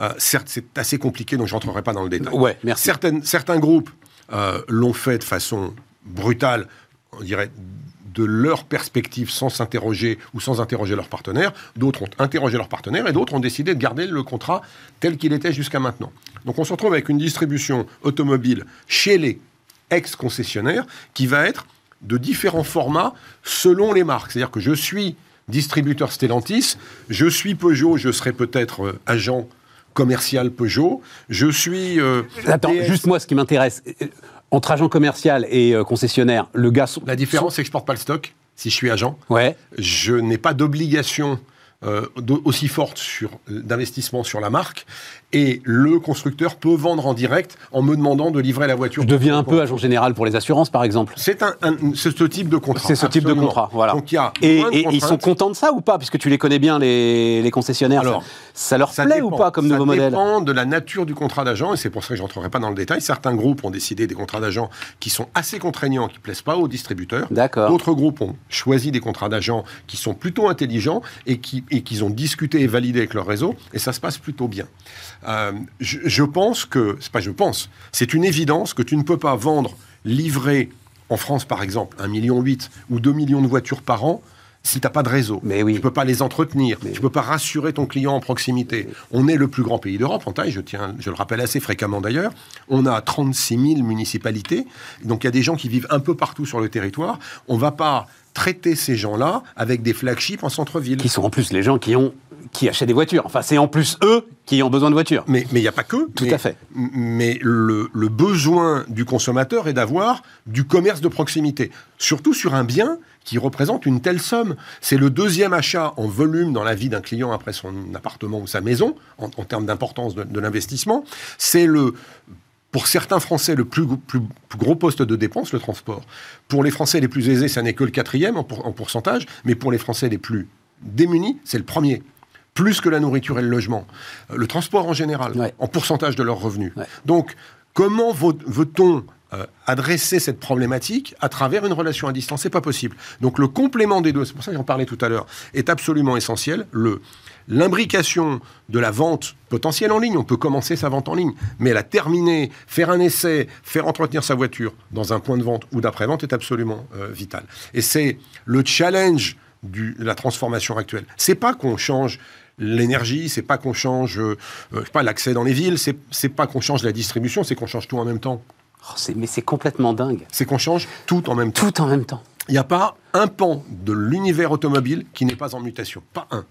Speaker 2: Euh, certes, c'est assez compliqué, donc je n'entrerai pas dans le détail.
Speaker 1: Ouais, merci.
Speaker 2: certains groupes euh, l'ont fait de façon brutale, on dirait de leur perspective sans s'interroger ou sans interroger leurs partenaires. D'autres ont interrogé leurs partenaires et d'autres ont décidé de garder le contrat tel qu'il était jusqu'à maintenant. Donc on se retrouve avec une distribution automobile chez les ex-concessionnaires qui va être de différents formats selon les marques. C'est-à-dire que je suis distributeur Stellantis, je suis Peugeot, je serai peut-être euh, agent commercial Peugeot, je suis...
Speaker 1: Euh, Attends, juste moi, ce qui m'intéresse, euh, entre agent commercial et concessionnaire, le gars...
Speaker 2: La différence, c'est que je porte pas le stock, si je suis agent.
Speaker 1: Ouais.
Speaker 2: Je n'ai pas d'obligation aussi forte sur d'investissement sur la marque et le constructeur peut vendre en direct en me demandant de livrer la voiture.
Speaker 1: Je deviens un peu agent général pour les assurances, par exemple.
Speaker 2: C'est un, ce type de contrat.
Speaker 1: C'est ce type de contrat, voilà.
Speaker 2: Donc, y a
Speaker 1: et, ils sont contents de ça ou pas, puisque tu les connais bien, les, concessionnaires Alors, ça, leur plaît ou pas comme nouveau modèle?
Speaker 2: Ça dépend de la nature du contrat d'agent, et c'est pour ça que je n'entrerai pas dans le détail. Certains groupes ont décidé des contrats d'agent qui sont assez contraignants, qui ne plaisent pas aux distributeurs.
Speaker 1: D'accord.
Speaker 2: D'autres groupes ont choisi des contrats d'agent qui sont plutôt intelligents et qu'ils et ont discuté et validé avec leur réseau, et ça se passe plutôt bien. Euh, je, pense que, c'est pas je pense, c'est une évidence que tu ne peux pas vendre, livrer en France, par exemple, 1,8 million ou 2 millions de voitures par an, si tu n'as pas de réseau,
Speaker 1: mais oui.
Speaker 2: tu ne peux pas les entretenir, tu ne peux pas rassurer ton client en proximité. On est le plus grand pays d'Europe en taille, je, tiens, je le rappelle assez fréquemment d'ailleurs. On a 36 000 municipalités, donc il y a des gens qui vivent un peu partout sur le territoire. On ne va pas traiter ces gens-là avec des flagships en centre-ville.
Speaker 1: Qui sont en plus les gens qui ont qui achètent des voitures. Enfin, c'est en plus eux qui ont besoin de voitures.
Speaker 2: Mais il n'y a pas que.
Speaker 1: Tout
Speaker 2: à
Speaker 1: fait.
Speaker 2: Mais le, le besoin du consommateur est d'avoir du commerce de proximité. Surtout sur un bien qui représente une telle somme. C'est le deuxième achat en volume dans la vie d'un client après son appartement ou sa maison, en, termes d'importance de, de l'investissement. C'est le pour certains Français, le plus, plus, gros poste de dépense, le transport. Pour les Français les plus aisés, ça n'est que le quatrième en, pourcentage, mais pour les Français les plus démunis, c'est le premier. Plus que la nourriture et le logement. Euh, le transport en général, en pourcentage de leurs revenus. Donc, comment veut-on euh, adresser cette problématique à travers une relation à distance? C'est pas possible. Donc, le complément des deux, c'est pour ça que j'en parlais tout à l'heure, est absolument essentiel. Le L'imbrication de la vente potentielle en ligne, on peut commencer sa vente en ligne, mais la terminer, faire un essai, faire entretenir sa voiture dans un point de vente ou d'après-vente est absolument euh, vital. Et c'est le challenge de la transformation actuelle. C'est pas qu'on change l'énergie, c'est pas qu'on change euh, pas l'accès dans les villes, c'est pas qu'on change la distribution, c'est qu'on change tout en même temps.
Speaker 1: Oh, mais c'est complètement dingue.
Speaker 2: C'est qu'on change tout en même temps.
Speaker 1: Tout en même temps.
Speaker 2: Il n'y a pas un pan de l'univers automobile qui n'est pas en mutation. Pas un.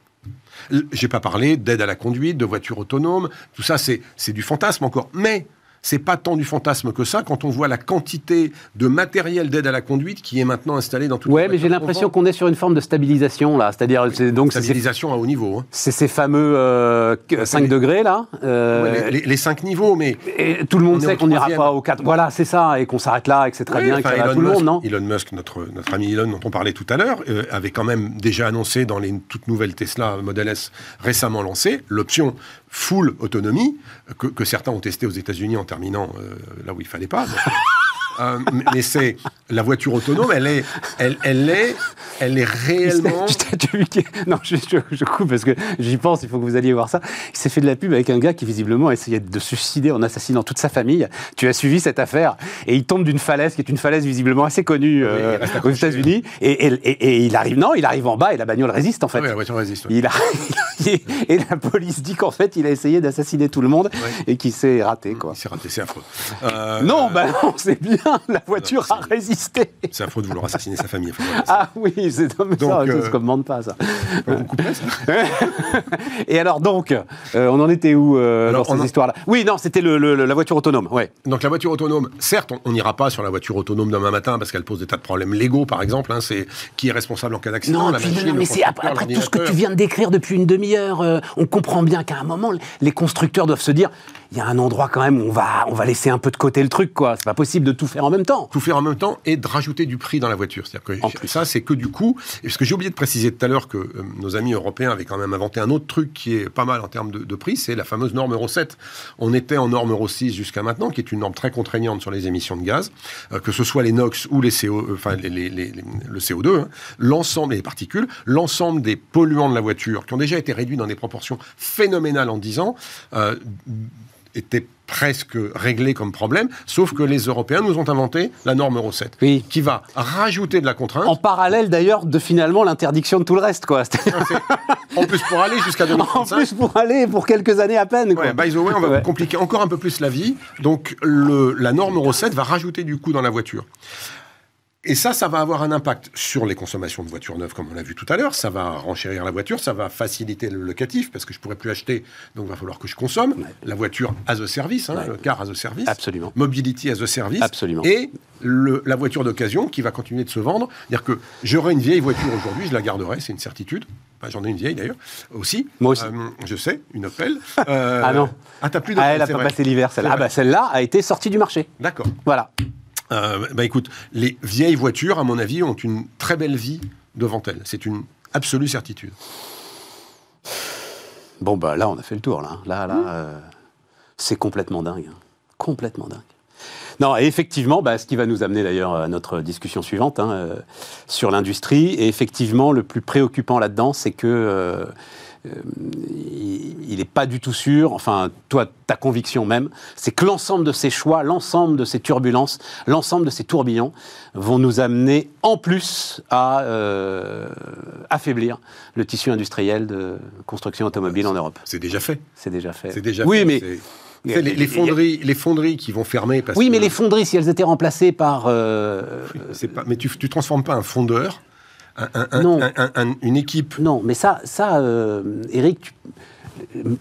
Speaker 2: J'ai pas parlé d'aide à la conduite, de voitures autonomes, tout ça c'est du fantasme encore. Mais c'est pas tant du fantasme que ça quand on voit la quantité de matériel d'aide à la conduite qui est maintenant installé dans toute
Speaker 1: Ouais, mais j'ai l'impression qu'on est sur une forme de stabilisation là, c'est-à-dire
Speaker 2: c'est donc stabilisation à haut niveau. Hein.
Speaker 1: C'est ces fameux 5 euh, degrés là.
Speaker 2: Euh, les, 5 niveaux, mais
Speaker 1: et tout le monde sait qu'on n'ira pas au 4. Voilà, c'est ça, et qu'on s'arrête là, et que c'est très bien, qu'il tout le monde, non?
Speaker 2: Elon Musk, notre notre ami Elon dont on parlait tout à l'heure, euh, avait quand même déjà annoncé dans les toutes nouvelles Tesla Model S récemment lancées l'option full autonomie que, certains ont testé aux États-Unis en terminant euh, là où il fallait pas. Euh, mais c'est la voiture autonome, elle est, elle, elle est, elle est réellement.
Speaker 1: non, je, je, coupe parce que j'y pense. Il faut que vous alliez voir ça. Il s'est fait de la pub avec un gars qui visiblement essayait de se suicider en assassinant toute sa famille. Tu as suivi cette affaire et il tombe d'une falaise qui est une falaise visiblement assez connue euh, aux États-Unis. Et, et, il arrive, non, il arrive en bas et la bagnole résiste en fait.
Speaker 2: Ah oui, la voiture résiste.
Speaker 1: Il a, et la police dit qu'en fait il a essayé d'assassiner tout le monde et qu'il s'est raté quoi.
Speaker 2: Il s'est raté, c'est affreux.
Speaker 1: Euh, non, bah non, c'est bien. La voiture a résisté.
Speaker 2: C'est affreux de vouloir assassiner sa famille.
Speaker 1: Ah oui, c'est donc, ça, euh, se commande pas ça.
Speaker 2: Ça
Speaker 1: Et alors donc, euh, on en était où euh, dans cette histoire-là Oui, non, c'était le, la voiture autonome. Ouais.
Speaker 2: Donc la voiture autonome, certes, on n'ira pas sur la voiture autonome demain matin parce qu'elle pose des tas de problèmes légaux, par exemple. Hein, c'est qui est responsable en cas d'accident
Speaker 1: Non, mais c'est après, tout ce que tu viens de décrire depuis une demi-heure, on comprend bien qu'à un moment, les constructeurs doivent se dire il y a un endroit quand même où on va, on va laisser un peu de côté le truc, quoi. C'est pas possible de tout faire en même temps.
Speaker 2: Tout faire en même temps et de rajouter du prix dans la voiture. C'est-à-dire que ça, c'est que du coup. Et parce que j'ai oublié de préciser tout à l'heure que euh, nos amis européens avaient quand même inventé un autre truc qui est pas mal en termes de, prix, c'est la fameuse norme Euro 7. On était en norme Euro 6 jusqu'à maintenant, qui est une norme très contraignante sur les émissions de gaz, euh, que ce soit les NOx ou les CO, euh, enfin les, le CO2, hein. l'ensemble des particules, l'ensemble des polluants de la voiture, qui ont déjà été réduits dans des proportions phénoménales en 10 ans était presque réglé comme problème, sauf que les Européens nous ont inventé la norme Euro 7, qui va rajouter de la contrainte.
Speaker 1: En parallèle d'ailleurs de finalement l'interdiction de tout le reste, quoi.
Speaker 2: en plus pour aller jusqu'à 2035.
Speaker 1: En plus pour aller pour quelques années à peine. Quoi.
Speaker 2: by the way, on va compliquer encore un peu plus la vie. Donc le, la norme Euro 7 va rajouter du coût dans la voiture. Et ça, ça va avoir un impact sur les consommations de voitures neuves, comme on l'a vu tout à l'heure. Ça va renchérir la voiture, ça va faciliter le locatif, parce que je pourrais plus acheter, donc il va falloir que je consomme. La voiture as a service, hein, le car as a service.
Speaker 1: Absolument.
Speaker 2: Mobility as a service.
Speaker 1: Absolument.
Speaker 2: Et le, la voiture d'occasion qui va continuer de se vendre. C'est-à-dire que j'aurai une vieille voiture aujourd'hui, je la garderai, c'est une certitude. J'en ai une vieille d'ailleurs, aussi.
Speaker 1: Moi aussi. Euh,
Speaker 2: je sais, une Opel.
Speaker 1: Euh, ah non.
Speaker 2: Ah, t'as plus de.
Speaker 1: Ah, elle a pas passé l'hiver, celle-là. Ah, bah celle-là a été sortie du marché.
Speaker 2: D'accord.
Speaker 1: Voilà.
Speaker 2: Euh, bah écoute, les vieilles voitures, à mon avis, ont une très belle vie devant elles. C'est une absolue certitude.
Speaker 1: Bon, bah là, on a fait le tour, là. Là, là, euh, c'est complètement dingue. Hein. Complètement dingue. Non, et effectivement, bah, ce qui va nous amener d'ailleurs à notre discussion suivante hein, euh, sur l'industrie. Et effectivement, le plus préoccupant là-dedans, c'est que euh, il n'est pas du tout sûr, enfin, toi, ta conviction même, c'est que l'ensemble de ces choix, l'ensemble de ces turbulences, l'ensemble de ces tourbillons vont nous amener en plus à euh, affaiblir le tissu industriel de construction automobile en Europe.
Speaker 2: C'est déjà fait.
Speaker 1: C'est déjà fait.
Speaker 2: C'est déjà oui, fait. mais. Les, fonderies, les fonderies qui vont fermer.
Speaker 1: Parce oui, mais les fonderies, si elles étaient remplacées par.
Speaker 2: Euh, pas, mais tu ne transformes pas un fondeur une équipe.
Speaker 1: Non, mais ça, ça euh, Eric,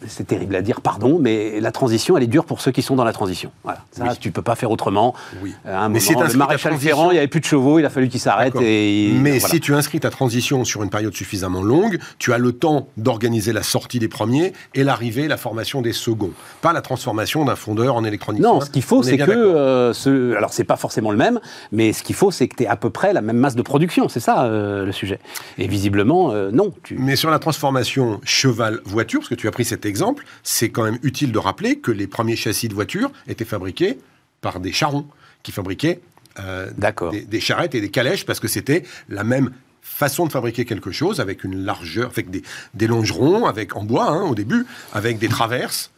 Speaker 1: c'est terrible à dire, pardon, mais la transition, elle est dure pour ceux qui sont dans la transition. Voilà. Ça, tu peux pas faire autrement.
Speaker 2: Oui.
Speaker 1: Euh, un mais moment, le maréchal Ferrand, il n'y avait plus de chevaux, il a fallu qu'il s'arrête. Et
Speaker 2: mais si tu inscris ta transition sur une période suffisamment longue, tu as le temps d'organiser la sortie des premiers et l'arrivée, la formation des seconds. Pas la transformation d'un fondeur en électronique.
Speaker 1: Non, ce qu'il faut, c'est que. Euh, ce... Alors, c'est pas forcément le même, mais ce qu'il faut, c'est que tu aies à peu près la même masse de production. C'est ça euh, le sujet. Et visiblement, non.
Speaker 2: Mais sur la transformation cheval-voiture, parce que tu as pris cet exemple, c'est quand même utile de rappeler que les premiers châssis de voitures étaient fabriqués par des charrons qui fabriquaient euh, des, charrettes et des calèches parce que c'était la même façon de fabriquer quelque chose avec une largeur, avec des, longerons, avec en bois hein, au début, avec des traverses.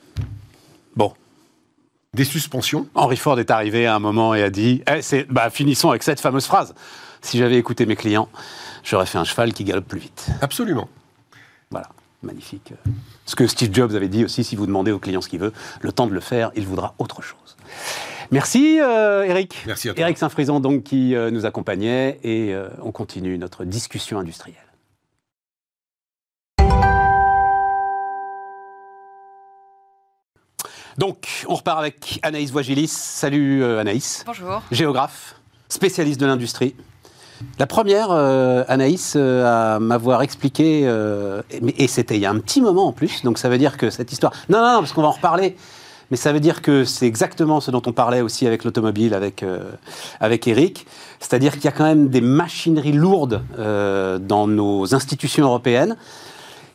Speaker 1: Bon.
Speaker 2: Des suspensions.
Speaker 1: Henry Ford est arrivé à un moment et a dit eh, bah, finissons avec cette fameuse phrase. Si j'avais écouté mes clients, j'aurais fait un cheval qui galope plus vite.
Speaker 2: Absolument.
Speaker 1: Voilà magnifique. Ce que Steve Jobs avait dit aussi, si vous demandez au client ce qu'il veut, le temps de le faire, il voudra autre chose. Merci euh, Eric.
Speaker 2: Merci à
Speaker 1: toi. Eric Saint-Frison donc qui euh, nous accompagnait et euh, on continue notre discussion industrielle. Donc, on repart avec Anaïs Voigilis. Salut Anaïs.
Speaker 3: Bonjour.
Speaker 1: Géographe, spécialiste de l'industrie. La première, euh, Anaïs, euh, à m'avoir expliqué, euh, et, c'était il y a un petit moment en plus, donc ça veut dire que cette histoire. Non, non, non, parce qu'on va en reparler. Mais ça veut dire que c'est exactement ce dont on parlait aussi avec l'automobile, avec, avec Eric. C'est-à-dire qu'il y a quand même des machineries lourdes dans nos institutions européennes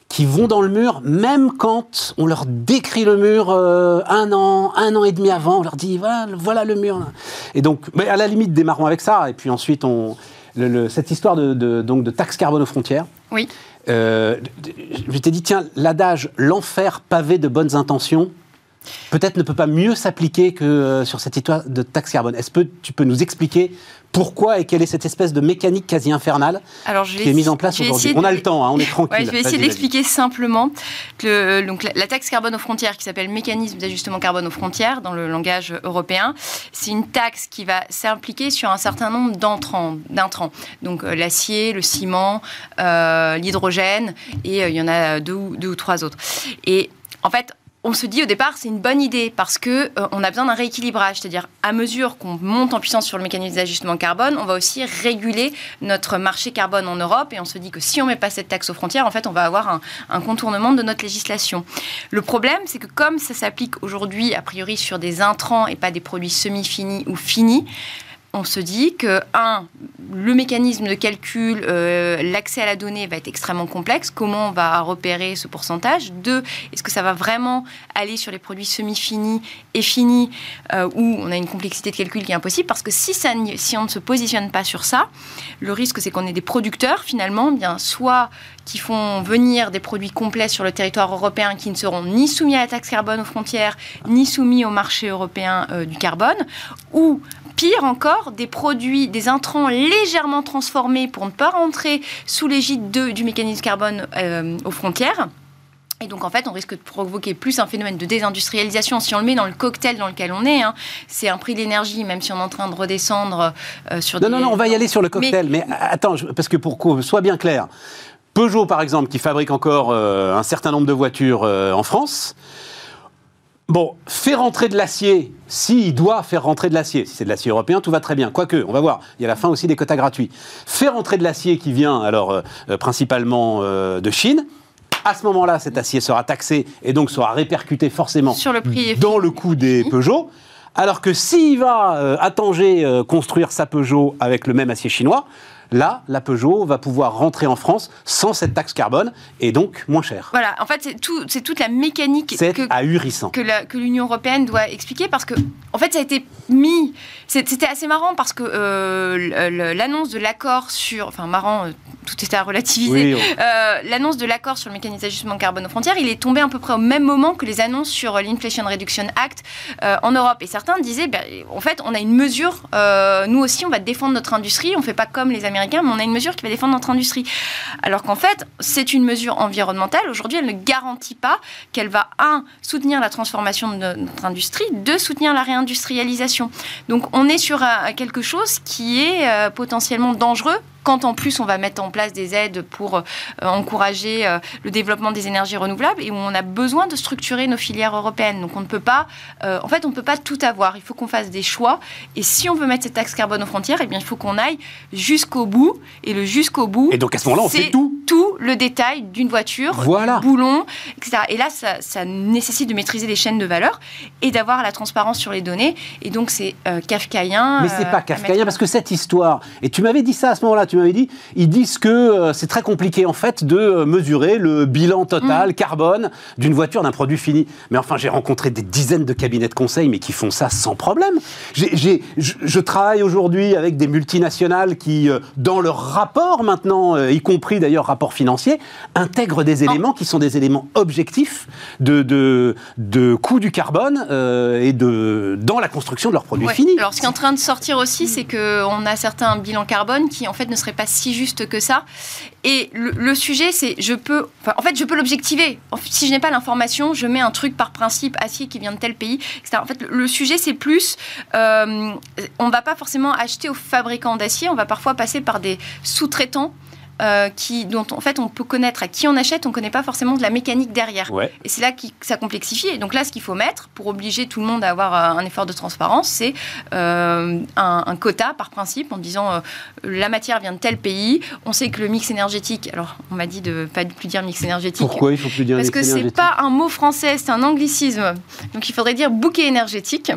Speaker 1: qui vont dans le mur, même quand on leur décrit le mur un an, un an et demi avant, on leur dit voilà, le mur. Et donc, à la limite, démarrons avec ça, et puis ensuite on, cette histoire de, donc de taxe carbone aux frontières.
Speaker 3: Oui.
Speaker 1: Euh, je t'ai dit, tiens, l'adage l'enfer pavé de bonnes intentions, peut-être ne peut pas mieux s'appliquer que euh, sur cette histoire de taxe carbone. Est-ce que tu peux nous expliquer pourquoi et quelle est cette espèce de mécanique quasi infernale qui est mise en place aujourd'hui On a le temps, hein, on est tranquille.
Speaker 3: je vais essayer d'expliquer simplement que donc, la, taxe carbone aux frontières, qui s'appelle mécanisme d'ajustement carbone aux frontières dans le langage européen, c'est une taxe qui va s'impliquer sur un certain nombre d'intrants. Donc euh, l'acier, le ciment, euh, l'hydrogène, et il y en a deux, deux ou trois autres. Et en fait, on se dit au départ c'est une bonne idée parce que euh, on a besoin d'un rééquilibrage, c'est-à-dire à mesure qu'on monte en puissance sur le mécanisme d'ajustement carbone, on va aussi réguler notre marché carbone en Europe et on se dit que si on met pas cette taxe aux frontières, en fait, on va avoir un, un contournement de notre législation. Le problème, c'est que comme ça s'applique aujourd'hui a priori sur des intrants et pas des produits semi-finis ou finis, on se dit que, un, le mécanisme de calcul, euh, l'accès à la donnée va être extrêmement complexe. Comment on va repérer ce pourcentage? Deux, est-ce que ça va vraiment aller sur les produits semi-finis et finis euh, où on a une complexité de calcul qui est impossible? Parce que si, ça, on ne se positionne pas sur ça, le risque c'est qu'on ait des producteurs finalement, bien soit qui font venir des produits complets sur le territoire européen qui ne seront ni soumis à la taxe carbone aux frontières, ni soumis au marché européen euh, du carbone, ou pire encore, des produits, des intrants légèrement transformés pour ne pas rentrer sous l'égide du mécanisme carbone euh, aux frontières. Et donc, en fait, on risque de provoquer plus un phénomène de désindustrialisation si on le met dans le cocktail dans lequel on est. Hein. C'est un prix de l'énergie, même si on est en train de redescendre euh, sur
Speaker 1: non, Non, non, on va y aller sur le cocktail. Mais, attends, parce que pour qu'on soit bien clair, Peugeot, par exemple, qui fabrique encore euh, un certain nombre de voitures en France, Bon, fait rentrer de l'acier, s'il doit faire rentrer de l'acier, si c'est de l'acier européen, tout va très bien. Quoique, on va voir, il y a la fin aussi des quotas gratuits. Fait rentrer de l'acier qui vient alors euh, euh, principalement euh, de Chine, à ce moment-là, cet acier sera taxé et donc sera répercuté forcément
Speaker 3: Sur le prix
Speaker 1: dans le coût des Peugeot. Alors que s'il va à Tanger construire sa Peugeot avec le même acier chinois, là, la Peugeot va pouvoir rentrer en France sans cette taxe carbone et donc moins cher.
Speaker 3: Voilà, en fait, c'est tout, toute la mécanique
Speaker 1: que, ahurissant.
Speaker 3: que l'Union européenne doit expliquer parce que, en fait, ça a été mis. C'était assez marrant parce que euh, l'annonce de l'accord sur. Enfin, marrant, euh, tout était à relativiser. Euh, l'annonce de l'accord sur le mécanisme d'ajustement carbone aux frontières, il est tombé à peu près au même moment que les annonces sur l'Inflation Reduction Act en Europe. Et certains disaient, ben, en fait, on a une mesure, nous aussi, on va défendre notre industrie, on ne fait pas comme les Américains, mais on a une mesure qui va défendre notre industrie. Alors qu'en fait, c'est une mesure environnementale. Aujourd'hui, elle ne garantit pas qu'elle va, un, soutenir la transformation de notre industrie, deux, soutenir la réindustrialisation. Donc on est sur quelque chose qui est euh, potentiellement dangereux quand en plus on va mettre en place des aides pour euh, encourager euh, le développement des énergies renouvelables et où on a besoin de structurer nos filières européennes. Donc on ne peut pas, en fait, on ne peut pas tout avoir. Il faut qu'on fasse des choix. Et si on veut mettre cette taxe carbone aux frontières, eh bien, il faut qu'on aille jusqu'au bout. Et le jusqu'au bout.
Speaker 1: Et donc à ce moment-là, on fait tout.
Speaker 3: Tout le détail d'une voiture,
Speaker 1: voilà.
Speaker 3: boulon, etc. Et là, ça, ça, nécessite de maîtriser les chaînes de valeur et d'avoir la transparence sur les données. Et donc c'est kafkaïen.
Speaker 1: Mais c'est pas kafkaïen parce que cette histoire. Et tu m'avais dit ça à ce moment-là. Tu m'avais dit, ils disent que euh, c'est très compliqué en fait de euh, mesurer le bilan total mm. carbone d'une voiture, d'un produit fini. Mais enfin, j'ai rencontré des dizaines de cabinets de conseil, mais qui font ça sans problème. je, travaille aujourd'hui avec des multinationales qui, euh, dans leur rapport maintenant, y compris d'ailleurs rapport financier, intègrent des éléments qui sont des éléments objectifs de, de, de coût du carbone et de, dans la construction de leurs produits finis.
Speaker 3: Alors, ce qui est en train de sortir aussi, c'est qu'on a certains bilans carbone qui, en fait, ne seraient pas si juste que ça. Et le, sujet, c'est je peux, en fait, je peux l'objectiver. Si je n'ai pas l'information, je mets un truc par principe acier qui vient de tel pays. En fait, le, sujet, c'est plus, euh, on va pas forcément acheter aux fabricants d'acier, on va parfois passer par des sous-traitants euh, qui, dont en fait on peut connaître à qui on achète, on ne connaît pas forcément de la mécanique derrière. Et c'est là que ça complexifie. Et donc là, ce qu'il faut mettre pour obliger tout le monde à avoir euh, un effort de transparence, c'est euh, un, quota par principe en disant la matière vient de tel pays, on sait que le mix énergétique, alors on m'a dit de pas plus dire mix énergétique.
Speaker 1: Pourquoi il faut plus dire
Speaker 3: Parce que c'est pas un mot français, c'est un anglicisme. Donc il faudrait dire bouquet énergétique.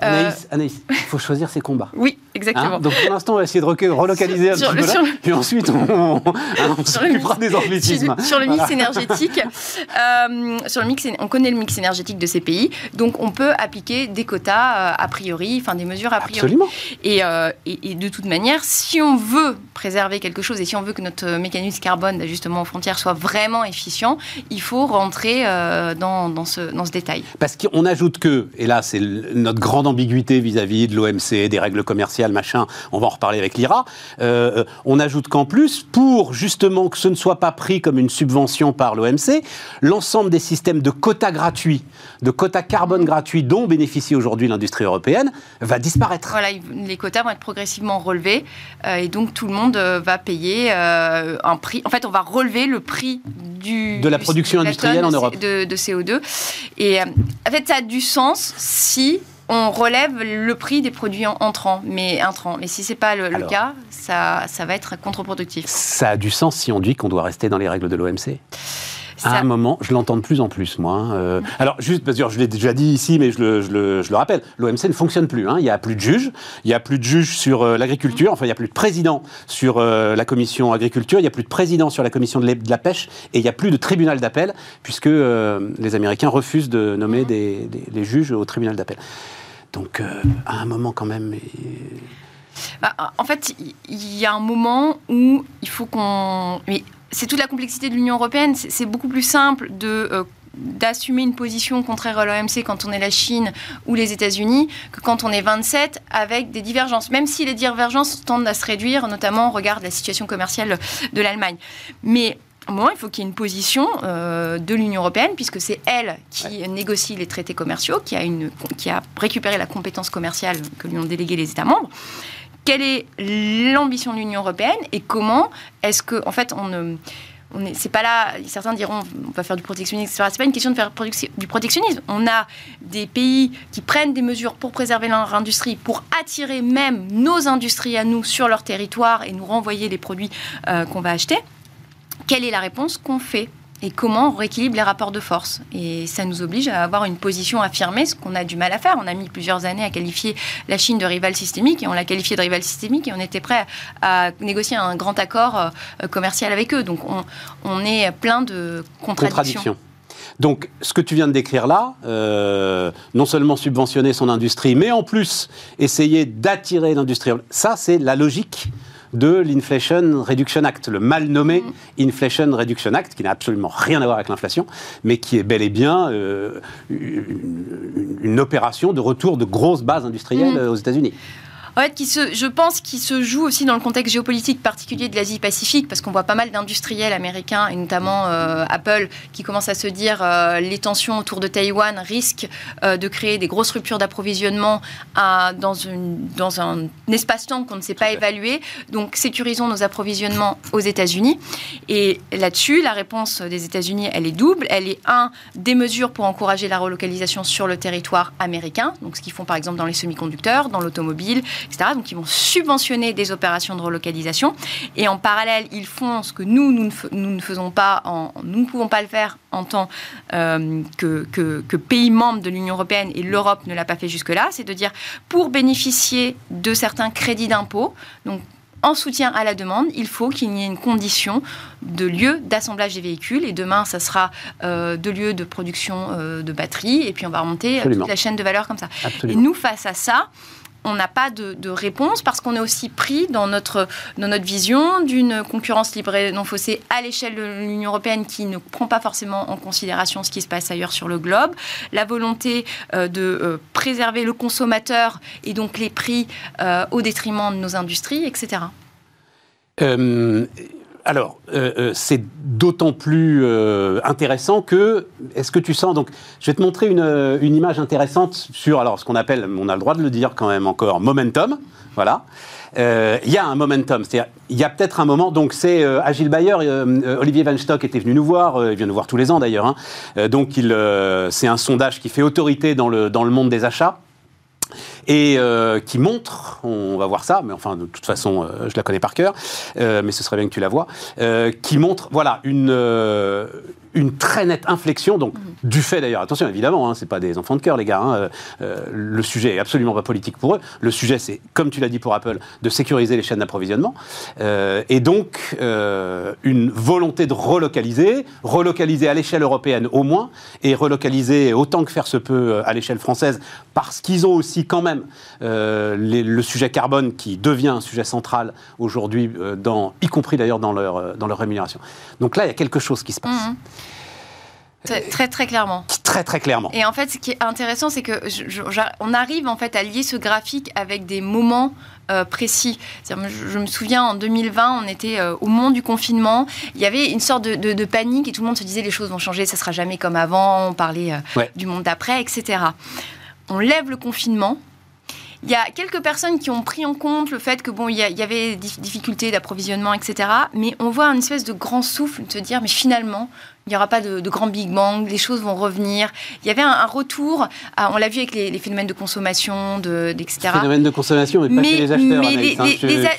Speaker 1: Anaïs, il faut choisir ses combats.
Speaker 3: Oui, exactement. Hein
Speaker 1: donc pour l'instant, on va essayer de relocaliser un petit peu puis ensuite on on, s'occupera des anglicismes.
Speaker 3: Sur, le mix énergétique, euh, sur le mix, on connaît le mix énergétique de ces pays, donc on peut appliquer des quotas euh, a priori, enfin des mesures a priori.
Speaker 1: Absolument.
Speaker 3: Euh, et, et, de toute manière, si on veut préserver quelque chose et si on veut que notre mécanisme carbone d'ajustement aux frontières soit vraiment efficient, il faut rentrer dans, dans, ce, dans ce détail.
Speaker 1: Parce qu'on ajoute que, et là c'est notre grande ambiguïté vis-à-vis de l'OMC, des règles commerciales, machin, on va en reparler avec l'IRA, on ajoute qu'en plus, pour pour justement que ce ne soit pas pris comme une subvention par l'OMC, l'ensemble des systèmes de quotas gratuits, de quotas carbone gratuits dont bénéficie aujourd'hui l'industrie européenne, va disparaître.
Speaker 3: Voilà, les quotas vont être progressivement relevés euh, et donc tout le monde euh, va payer euh, un prix. En fait, on va relever le prix du,
Speaker 1: de la production industrielle en Europe
Speaker 3: de, de, CO2. Et en fait, ça a du sens si on relève le prix des produits entrants, mais intrants. Mais si c'est pas le, cas, ça, ça va être contre-productif.
Speaker 1: Ça a du sens si on dit qu'on doit rester dans les règles de l'OMC à un moment, je l'entends de plus en plus, moi. Hein, euh. alors, juste, parce que je l'ai déjà dit ici, mais je le, je le, je le rappelle, l'OMC ne fonctionne plus. Hein. Il n'y a plus de juges, il n'y a plus de juges sur euh, l'agriculture, enfin, il n'y a plus de président sur euh, la commission agriculture, il n'y a plus de président sur la commission de, la pêche, et il n'y a plus de tribunal d'appel, puisque les Américains refusent de nommer des, des, juges au tribunal d'appel. Donc, à un moment, quand même.
Speaker 3: Bah, en fait, il y a un moment où il faut qu'on c'est toute la complexité de l'Union européenne. C'est beaucoup plus simple de euh, d'assumer une position contraire à l'OMC quand on est la Chine ou les États-Unis que quand on est 27 avec des divergences, même si les divergences tendent à se réduire, notamment au regard de la situation commerciale de l'Allemagne. Mais au moment, il faut qu'il y ait une position euh, de l'Union européenne, puisque c'est elle qui négocie les traités commerciaux, qui a, une, qui a récupéré la compétence commerciale que lui ont délégué les États membres quelle est l'ambition de l'Union européenne et comment est-ce que, en fait, on ne. On est, c'est pas là, certains diront on va faire du protectionnisme, etc. C'est pas une question de faire du protectionnisme. On a des pays qui prennent des mesures pour préserver leur industrie, pour attirer même nos industries à nous sur leur territoire et nous renvoyer les produits euh, qu'on va acheter. Quelle est la réponse qu'on fait et comment on rééquilibre les rapports de force. Et ça nous oblige à avoir une position affirmée, ce qu'on a du mal à faire. On a mis plusieurs années à qualifier la Chine de rival systémique et on l'a qualifié de rival systémique et on était prêt à négocier un grand accord euh, commercial avec eux. Donc on, est plein de contradictions.
Speaker 1: Donc, ce que tu viens de décrire là, euh, non seulement subventionner son industrie, mais en plus essayer d'attirer l'industrie, ça, c'est la logique de l'Inflation Reduction Act, le mal nommé mm. Inflation Reduction Act, qui n'a absolument rien à voir avec l'inflation, mais qui est bel et bien euh, une, opération de retour de grosses bases industrielles mm. aux États-Unis
Speaker 3: en fait, qui se, je pense qu'il se joue aussi dans le contexte géopolitique particulier de l'Asie-Pacifique, parce qu'on voit pas mal d'industriels américains, et notamment euh, Apple, qui commencent à se dire euh, les tensions autour de Taïwan risquent euh, de créer des grosses ruptures d'approvisionnement dans, une, dans un espace-temps qu'on ne sait pas évaluer. Donc, sécurisons nos approvisionnements aux États-Unis. Et là-dessus, la réponse des États-Unis, elle est double. Elle est, un, des mesures pour encourager la relocalisation sur le territoire américain, donc ce qu'ils font par exemple dans les semi-conducteurs, dans l'automobile, donc, ils vont subventionner des opérations de relocalisation. Et en parallèle, ils font ce que nous, nous ne, faisons pas, en, nous ne pouvons pas le faire en tant euh, que, que, pays membre de l'Union européenne, et l'Europe ne l'a pas fait jusque-là, c'est de dire, pour bénéficier de certains crédits d'impôt, donc en soutien à la demande, il faut qu'il y ait une condition de lieu d'assemblage des véhicules. Et demain, ça sera euh, de lieu de production euh, de batteries. Et puis, on va remonter toute la chaîne de valeur comme ça. Et nous, face à ça, on n'a pas de, réponse parce qu'on est aussi pris dans notre, dans notre vision d'une concurrence libre et non faussée à l'échelle de l'Union européenne qui ne prend pas forcément en considération ce qui se passe ailleurs sur le globe, la volonté euh, de euh, préserver le consommateur et donc les prix euh, au détriment de nos industries, etc
Speaker 1: alors, euh, euh, c'est d'autant plus euh, intéressant que, est-ce que tu sens, donc, je vais te montrer une, image intéressante sur, alors, ce qu'on appelle, on a le droit de le dire quand même encore, momentum, voilà. Il y a un momentum, c'est-à-dire, il y a peut-être un moment, donc c'est Agile Bayer, Olivier Van Stock était venu nous voir, il vient nous voir tous les ans d'ailleurs, hein. donc c'est un sondage qui fait autorité dans le, dans le monde des achats et euh, qui montre, on va voir ça, mais enfin de toute façon euh, je la connais par cœur, euh, mais ce serait bien que tu la vois, qui montre voilà une une très nette inflexion, donc mhm. du fait d'ailleurs, attention évidemment, hein, c'est pas des enfants de cœur les gars, hein, le sujet est absolument pas politique pour eux, le sujet c'est, comme tu l'as dit pour Apple, de sécuriser les chaînes d'approvisionnement, et donc une volonté de relocaliser, relocaliser à l'échelle européenne au moins, et relocaliser autant que faire se peut à l'échelle française, parce qu'ils ont aussi quand même euh, le sujet carbone qui devient un sujet central aujourd'hui, euh, y compris d'ailleurs dans leur, euh, dans leur rémunération. Donc là, il y a quelque chose qui se passe. Mhm.
Speaker 3: Très, très, clairement.
Speaker 1: Très très clairement.
Speaker 3: Et en fait, ce qui est intéressant, c'est que on arrive en fait à lier ce graphique avec des moments précis. Je, me souviens en 2020, on était au moment du confinement. Il y avait une sorte de, panique et tout le monde se disait les choses vont changer, ça sera jamais comme avant. On parlait du monde d'après, etc on lève le confinement. Il y a quelques personnes qui ont pris en compte le fait que bon, il y, avait des difficultés d'approvisionnement, etc. Mais on voit une espèce de grand souffle de se dire, mais finalement, il n'y aura pas de, grand Big Bang, les choses vont revenir. Il y avait un, retour, on l'a vu avec les, phénomènes de consommation, de, etc. Les
Speaker 1: phénomènes de consommation, mais pas chez les acheteurs. Mais les, hein.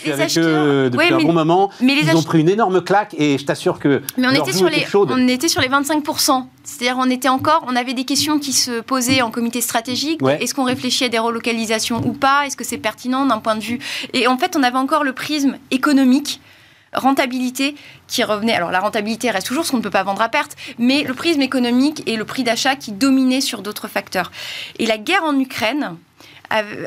Speaker 1: les, acheteurs, depuis un bon moment, ils ont pris une énorme claque et je t'assure que.
Speaker 3: Mais on était, sur les, on était sur les 25%. C'est-à-dire, on était encore, on avait des questions qui se posaient en comité stratégique. Est-ce qu'on réfléchit à des relocalisations ou pas? Est-ce que c'est pertinent d'un point de vue? Et en fait, on avait encore le prisme économique rentabilité qui revenait. Alors la rentabilité reste toujours ce qu'on ne peut pas vendre à perte, mais le prisme économique et le prix d'achat qui dominaient sur d'autres facteurs. Et la guerre en Ukraine,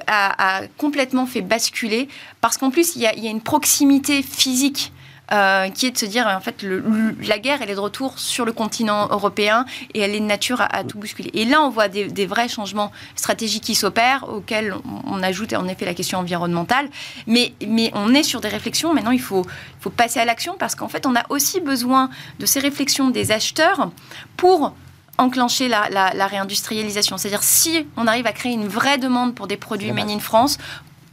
Speaker 3: a, complètement fait basculer parce qu'en plus il y, a, une proximité physique euh, qui est de se dire en fait la guerre elle est de retour sur le continent européen et elle est de nature à, tout bousculer. Et là on voit des, vrais changements stratégiques qui s'opèrent auxquels on, ajoute en effet la question environnementale, mais, mais on est sur des réflexions. Maintenant il faut, il faut passer à l'action parce qu'en fait on a aussi besoin de ces réflexions des acheteurs pour enclencher la, la, réindustrialisation. C'est-à-dire si on arrive à créer une vraie demande pour des produits made in France,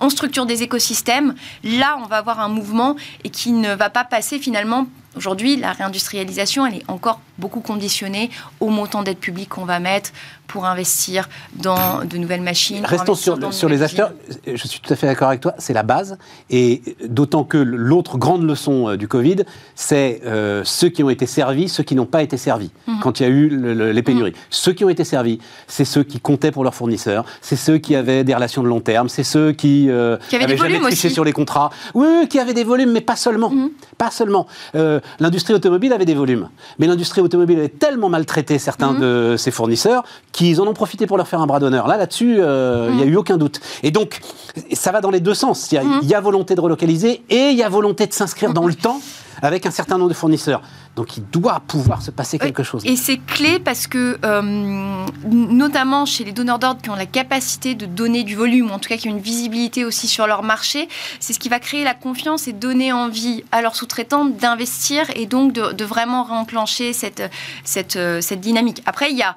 Speaker 3: on structure des écosystèmes, là on va avoir un mouvement et qui ne va pas passer finalement Aujourd'hui, la réindustrialisation, elle est encore beaucoup conditionnée au montant d'aide publique qu'on va mettre pour investir dans de nouvelles machines.
Speaker 1: Restons sur, sur les acheteurs. Je suis tout à fait d'accord avec toi, c'est la base. Et d'autant que l'autre grande leçon euh, du Covid, c'est euh, ceux qui ont été servis, ceux qui n'ont pas été servis, mhm. quand il y a eu les pénuries. Mhm. Ceux qui ont été servis, c'est ceux qui comptaient pour leurs fournisseurs, c'est ceux qui avaient des relations de long terme, c'est ceux qui,
Speaker 3: euh, qui avaient, jamais triché
Speaker 1: sur les contrats. Oui, qui avaient des volumes, mais pas seulement. Mhm. Pas seulement. L'industrie automobile avait des volumes. Mais l'industrie automobile avait tellement maltraité certains de ses fournisseurs qu'ils en ont profité pour leur faire un bras d'honneur. Là, là-dessus, euh, il n'y a eu aucun doute. Et donc, ça va dans les deux sens. Il y y a volonté de relocaliser et il y a volonté de s'inscrire dans le temps avec un certain nombre de fournisseurs. Donc il doit pouvoir se passer quelque chose.
Speaker 3: Et c'est clé parce que, euh, notamment chez les donneurs d'ordre qui ont la capacité de donner du volume, ou en tout cas qui ont une visibilité aussi sur leur marché, c'est ce qui va créer la confiance et donner envie à leurs sous-traitants d'investir et donc de, de vraiment réenclencher cette, cette, euh, cette dynamique. Après, il y a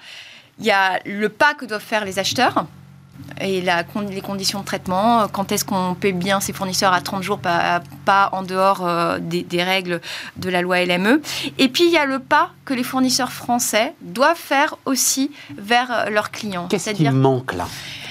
Speaker 3: il y a le pas que doivent faire les acheteurs et la, les conditions de traitement, quand est-ce qu'on paie bien ses fournisseurs à 30 jours, pas, pas en dehors euh, des, règles de la loi LME. Et puis il y a le pas que les fournisseurs français doivent faire aussi vers leurs clients.
Speaker 1: Qu'est-ce qui manque là?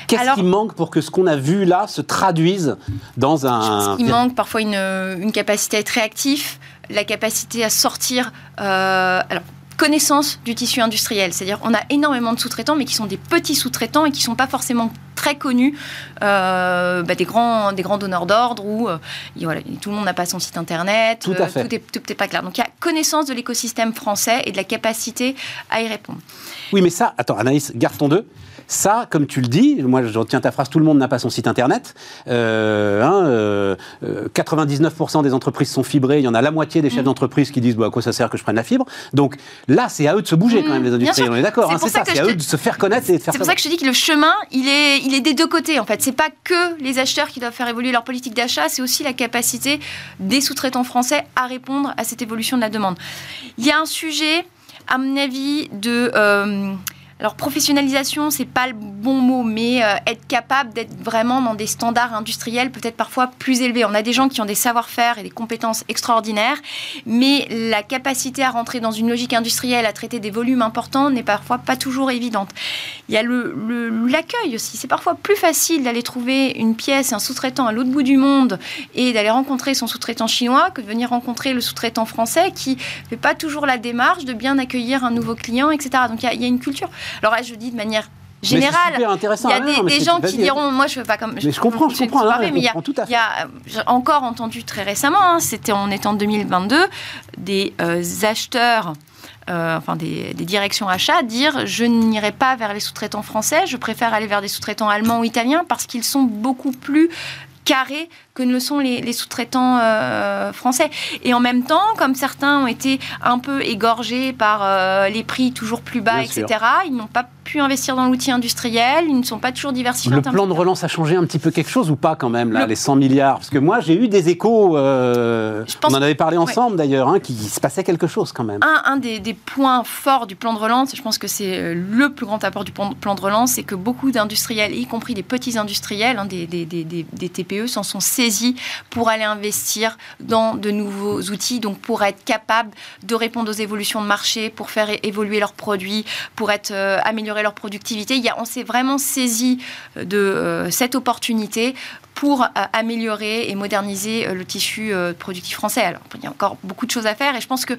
Speaker 1: Qu'est-ce qui manque pour que ce qu'on a vu là se traduise dans un...
Speaker 3: Il manque parfois une, une, capacité à être réactif, la capacité à sortir... Euh, alors, connaissance du tissu industriel. C'est-à-dire on a énormément de sous-traitants, mais qui sont des petits sous-traitants et qui ne sont pas forcément très connus euh, bah, des, grands, des grands donneurs d'ordre où euh, voilà, tout le monde n'a pas son site internet,
Speaker 1: tout,
Speaker 3: euh,
Speaker 1: tout,
Speaker 3: tout est pas clair. Donc il y a connaissance de l'écosystème français et de la capacité à y répondre.
Speaker 1: Oui, mais ça, attends, Anaïs, garde ton deux. Ça, comme tu le dis, moi je retiens ta phrase, tout le monde n'a pas son site internet. Euh, hein, 99% euh, des entreprises sont fibrées, il y en a la moitié des chefs mm. d'entreprise qui disent bah, à quoi ça sert que je prenne la fibre? Donc là, c'est à eux de se bouger quand même, les mm. industriels, on est d'accord. C'est hein, ça, c'est à eux de se faire connaître et de faire
Speaker 3: C'est pour ça que je te dis que le chemin, il est, il est des deux côtés en fait. C'est pas que les acheteurs qui doivent faire évoluer leur politique d'achat, c'est aussi la capacité des sous-traitants français à répondre à cette évolution de la demande. Il y a un sujet, à mon avis, de. Euh, alors professionnalisation, c'est pas le bon mot, mais euh, être capable d'être vraiment dans des standards industriels peut-être parfois plus élevés. On a des gens qui ont des savoir-faire et des compétences extraordinaires, mais la capacité à rentrer dans une logique industrielle, à traiter des volumes importants, n'est parfois pas toujours évidente. Il y a l'accueil aussi. C'est parfois plus facile d'aller trouver une pièce, un sous-traitant à l'autre bout du monde et d'aller rencontrer son sous-traitant chinois que de venir rencontrer le sous-traitant français qui fait pas toujours la démarche de bien accueillir un nouveau client, etc. Donc il y a une culture. Alors là, je dis de manière générale.
Speaker 1: il y
Speaker 3: a des, gens qui diront, moi je veux pas comme.
Speaker 1: Mais je, comprends, je comprends.
Speaker 3: mais il y a, j'ai encore entendu très récemment, hein, c'était on est en 2022, des euh, acheteurs. Euh, enfin des, des, directions achats, dire je n'irai pas vers les sous-traitants français, je préfère aller vers des sous-traitants allemands ou italiens parce qu'ils sont beaucoup plus carrés que ne le sont les, sous-traitants euh, français. Et en même temps, comme certains ont été un peu égorgés par euh, les prix toujours plus bas, etc., ils n'ont pas pu investir dans l'outil industriel, ils ne sont pas toujours diversifiés.
Speaker 1: Le plan de relance a changé un petit peu quelque chose ou pas quand même, là, les 100 milliards? Parce que moi, j'ai eu des échos, euh, on en avait parlé ensemble d'ailleurs, hein, qu'il se passait quelque chose quand même.
Speaker 3: Un, des, points forts du plan de relance, et je pense que c'est le plus grand apport du plan de relance, c'est que beaucoup d'industriels, y compris des petits industriels, hein, des, des, des, TPE, s'en sont pour aller investir dans de nouveaux outils, donc pour être capable de répondre aux évolutions de marché, pour faire évoluer leurs produits, pour être, euh, améliorer leur productivité. On s'est vraiment saisi euh, de euh, cette opportunité pour améliorer et moderniser le tissu productif français. Alors, il y a encore beaucoup de choses à faire et je pense que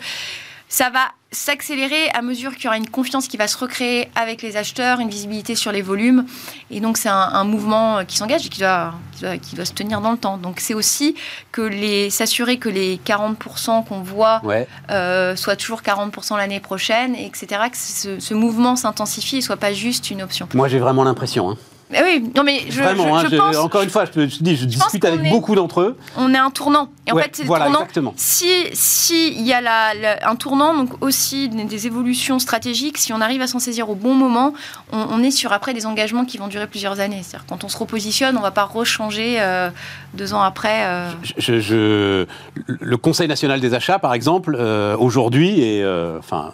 Speaker 3: ça va s'accélérer à mesure qu'il y aura une confiance qui va se recréer avec les acheteurs, une visibilité sur les volumes. Et donc, c'est un, mouvement qui s'engage et qui doit, qui doit, se tenir dans le temps. Donc, c'est aussi que les, s'assurer que les 40% qu'on voit euh, soient toujours 40% l'année prochaine, et etc., que ce, ce mouvement s'intensifie et ne soit pas juste une option.
Speaker 1: Moi, j'ai vraiment l'impression. Hein.
Speaker 3: Eh oui, non mais je,
Speaker 1: Vraiment,
Speaker 3: je, hein,
Speaker 1: encore une fois, je te dis, je discute avec beaucoup d'entre eux.
Speaker 3: On est un tournant. Et en fait, c'est voilà, tournant. Exactement. Si si il y a la, un tournant, donc aussi des évolutions stratégiques, si on arrive à s'en saisir au bon moment, on, est sur après des engagements qui vont durer plusieurs années. C'est-à-dire quand on se repositionne, on va pas rechanger euh, deux ans après. Euh.
Speaker 1: Je, le Conseil national des achats, par exemple, euh, aujourd'hui, et enfin,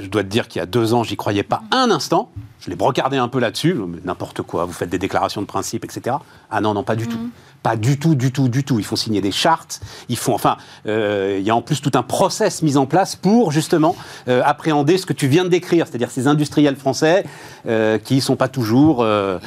Speaker 1: je dois te dire qu'il y a deux ans, j'y croyais pas un instant je l'ai brocardé un peu là-dessus, n'importe quoi, vous faites des déclarations de principe, etc. Ah non, non, pas du tout. Mhm. Pas du tout, du tout, du tout. Ils font signer des chartes. Ils font, enfin, euh, il y a en plus tout un process mis en place pour justement euh, appréhender ce que tu viens de décrire, c'est-à-dire ces industriels français euh, qui sont pas toujours. Un...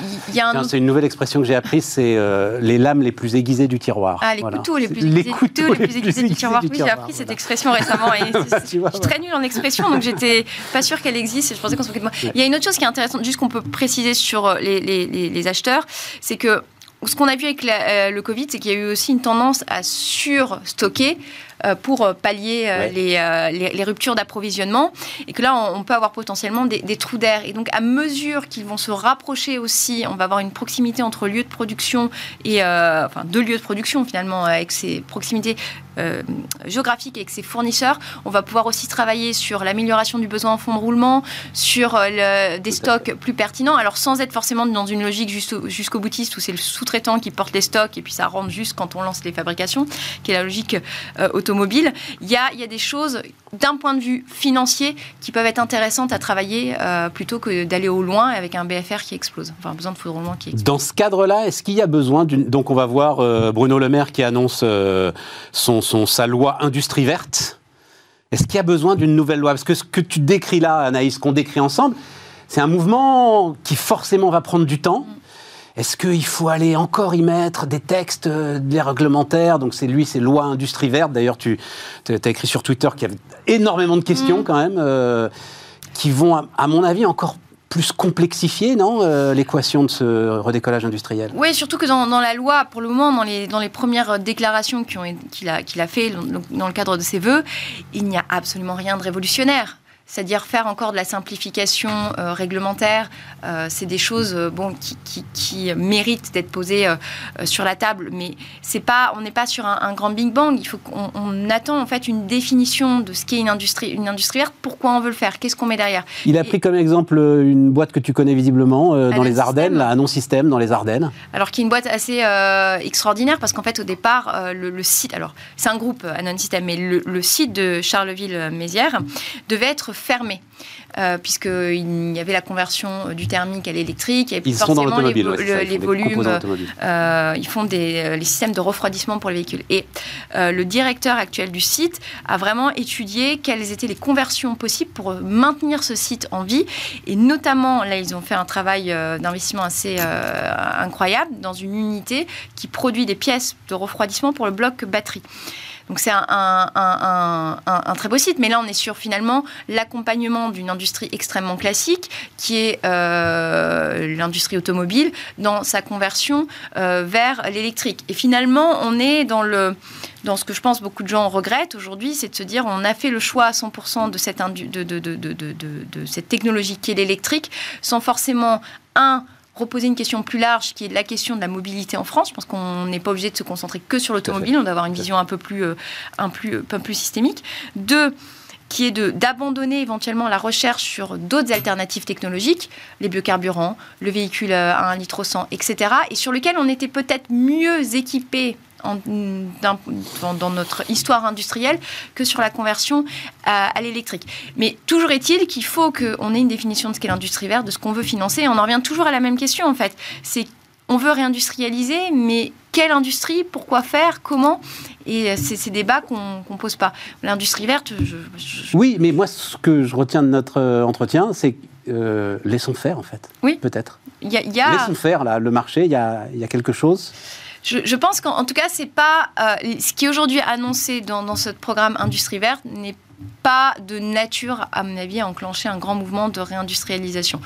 Speaker 1: C'est une nouvelle expression que j'ai apprise, c'est les lames les plus aiguisées du tiroir.
Speaker 3: Ah, les couteaux les plus aiguisés, les couteaux les plus aiguisés du tiroir. Oui, j'ai appris cette expression récemment. Et bah, je suis très nulle en expression, donc j'étais pas sûre qu'elle existe. Et je pensais qu'on se moquait de moi. Il y a une autre chose qui est intéressante, juste qu'on peut préciser sur les, les, acheteurs, c'est que ce qu'on a vu avec euh, le Covid, c'est qu'il y a eu aussi une tendance à surstocker euh, pour euh, pallier les, ruptures d'approvisionnement. Et que là on, peut avoir potentiellement des, des trous d'air. Et donc à mesure qu'ils vont se rapprocher aussi on va avoir une proximité entre lieux de production et enfin deux lieux de production finalement avec ces proximités euh, géographique avec ses fournisseurs. On va pouvoir aussi travailler sur l'amélioration du besoin en fonds de roulement, sur euh, des stocks plus pertinents, alors sans être forcément dans une logique jusqu'au boutiste où c'est le sous-traitant qui porte les stocks et puis ça rentre juste quand on lance les fabrications, qui est la logique euh, automobile. Il y a, y a des choses d'un point de vue financier qui peuvent être intéressantes à travailler plutôt que d'aller au loin avec un BFR qui explose, enfin besoin de de roulement qui explose.
Speaker 1: Dans ce cadre-là, est-ce qu'il y a besoin d'une... Donc on va voir Bruno Le Maire qui annonce son sa loi industrie verte. Est-ce qu'il y a besoin d'une nouvelle loi? Parce que ce que tu décris là, Anaïs, qu'on décrit ensemble, c'est un mouvement qui forcément va prendre du temps. Est-ce qu'il faut aller encore y mettre des textes, euh, des réglementaires? Donc c'est lui, c'est loi industrie verte. D'ailleurs, tu as écrit sur Twitter qu'il y avait énormément de questions mm. quand même, euh, qui vont, à mon avis, encore plus complexifier, non, euh, l'équation de ce redécollage industriel?
Speaker 3: Oui, surtout que dans, la loi, pour le moment, dans les, dans les premières déclarations qu'il a, qu'il a fait dans le cadre de ses voeux, il n'y a absolument rien de révolutionnaire c'est-à-dire faire encore de la simplification euh, réglementaire. Euh, c'est des choses euh, bon, qui, qui, méritent d'être posées sur la table, mais c'est pas, on n'est pas sur un, grand Big Bang. Il faut qu'on attend en fait une définition de ce qu'est une industrie, une industrie verte. Pourquoi on veut le faire Qu'est-ce qu'on met derrière
Speaker 1: Il a pris comme exemple une boîte que tu connais visiblement dans les Ardennes, la non Système dans les Ardennes.
Speaker 3: Alors qui est une boîte assez extraordinaire parce qu'en fait au départ le, site, alors c'est un groupe Anon System, mais le, le site de Charleville-Mézières devait être fermé. Euh, puisqu'il y avait la conversion du thermique à l'électrique,
Speaker 1: et puis forcément les,
Speaker 3: les volumes, euh, ils font des, euh, les systèmes de refroidissement pour les véhicules. Et le directeur actuel du site a vraiment étudié quelles étaient les conversions possibles pour maintenir ce site en vie, et notamment, là, ils ont fait un travail d'investissement assez incroyable dans une unité qui produit des pièces de refroidissement pour le bloc batterie. Donc c'est un, très beau site, mais là on est sur finalement l'accompagnement d'une industrie extrêmement classique qui est euh, l'industrie automobile dans sa conversion euh, vers l'électrique. Et finalement on est dans le dans ce que je pense beaucoup de gens regrettent aujourd'hui, c'est de se dire on a fait le choix à 100% de cette, de, cette technologie qui est l'électrique sans forcément un reposer une question plus large qui est la question de la mobilité en France. Je pense qu'on n'est pas obligé de se concentrer que sur l'automobile, on doit avoir une vision un peu plus, euh, un plus, un peu plus systémique. Deux, qui est d'abandonner éventuellement la recherche sur d'autres alternatives technologiques, les biocarburants, le véhicule à 1 litre au 100, etc., et sur lequel on était peut-être mieux équipé dans, notre histoire industrielle que sur la conversion à, l'électrique. Mais toujours est-il qu'il faut qu'on ait une définition de ce qu'est l'industrie verte, de ce qu'on veut financer. Et on en revient toujours à la même question, en fait. C'est on veut réindustrialiser, mais quelle industrie Pourquoi faire Comment? Et c'est ces débats qu'on ne pose pas. L'industrie verte,
Speaker 1: Oui, mais moi, ce que je retiens de notre euh, entretien, c'est euh, laissons faire, en fait.
Speaker 3: Oui.
Speaker 1: Peut-être.
Speaker 3: Il y a...
Speaker 1: Laissons faire, là, le marché, il y a, y a quelque chose
Speaker 3: je, pense qu'en tout cas, c'est pas euh, ce qui est aujourd'hui annoncé dans, ce programme Industrie verte n'est pas de nature, à mon avis, à enclencher un grand mouvement de réindustrialisation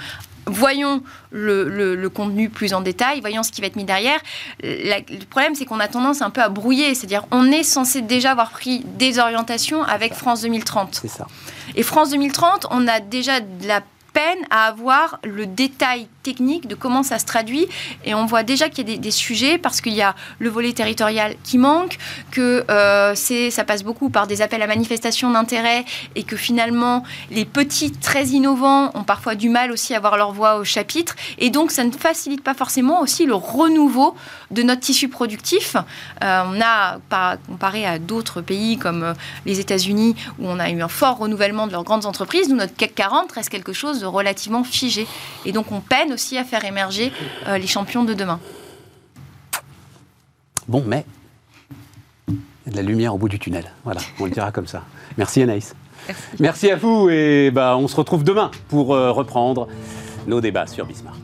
Speaker 3: voyons le, contenu plus en détail, voyons ce qui va être mis derrière. le problème, c'est qu'on a tendance un peu à brouiller, c'est-à-dire on est censé déjà avoir pris des orientations avec France 2030.
Speaker 1: C'est ça.
Speaker 3: Et France 2030, on a déjà de la peine à avoir le détail technique de comment ça se traduit. Et on voit déjà qu'il y a des, sujets parce qu'il y a le volet territorial qui manque, que euh, ça passe beaucoup par des appels à manifestation d'intérêt et que finalement les petits très innovants ont parfois du mal aussi à avoir leur voix au chapitre. Et donc ça ne facilite pas forcément aussi le renouveau de notre tissu productif. Euh, on a, pas, comparé à d'autres pays comme euh, les États-Unis où on a eu un fort renouvellement de leurs grandes entreprises, nous notre CAC 40 reste quelque chose de relativement figé. Et donc on peine aussi à faire émerger euh, les champions de demain.
Speaker 1: Bon, mais il y a de la lumière au bout du tunnel. Voilà, on le dira comme ça. Merci Anaïs. Merci. à vous et bah, on se retrouve demain pour euh, reprendre nos débats sur Bismart.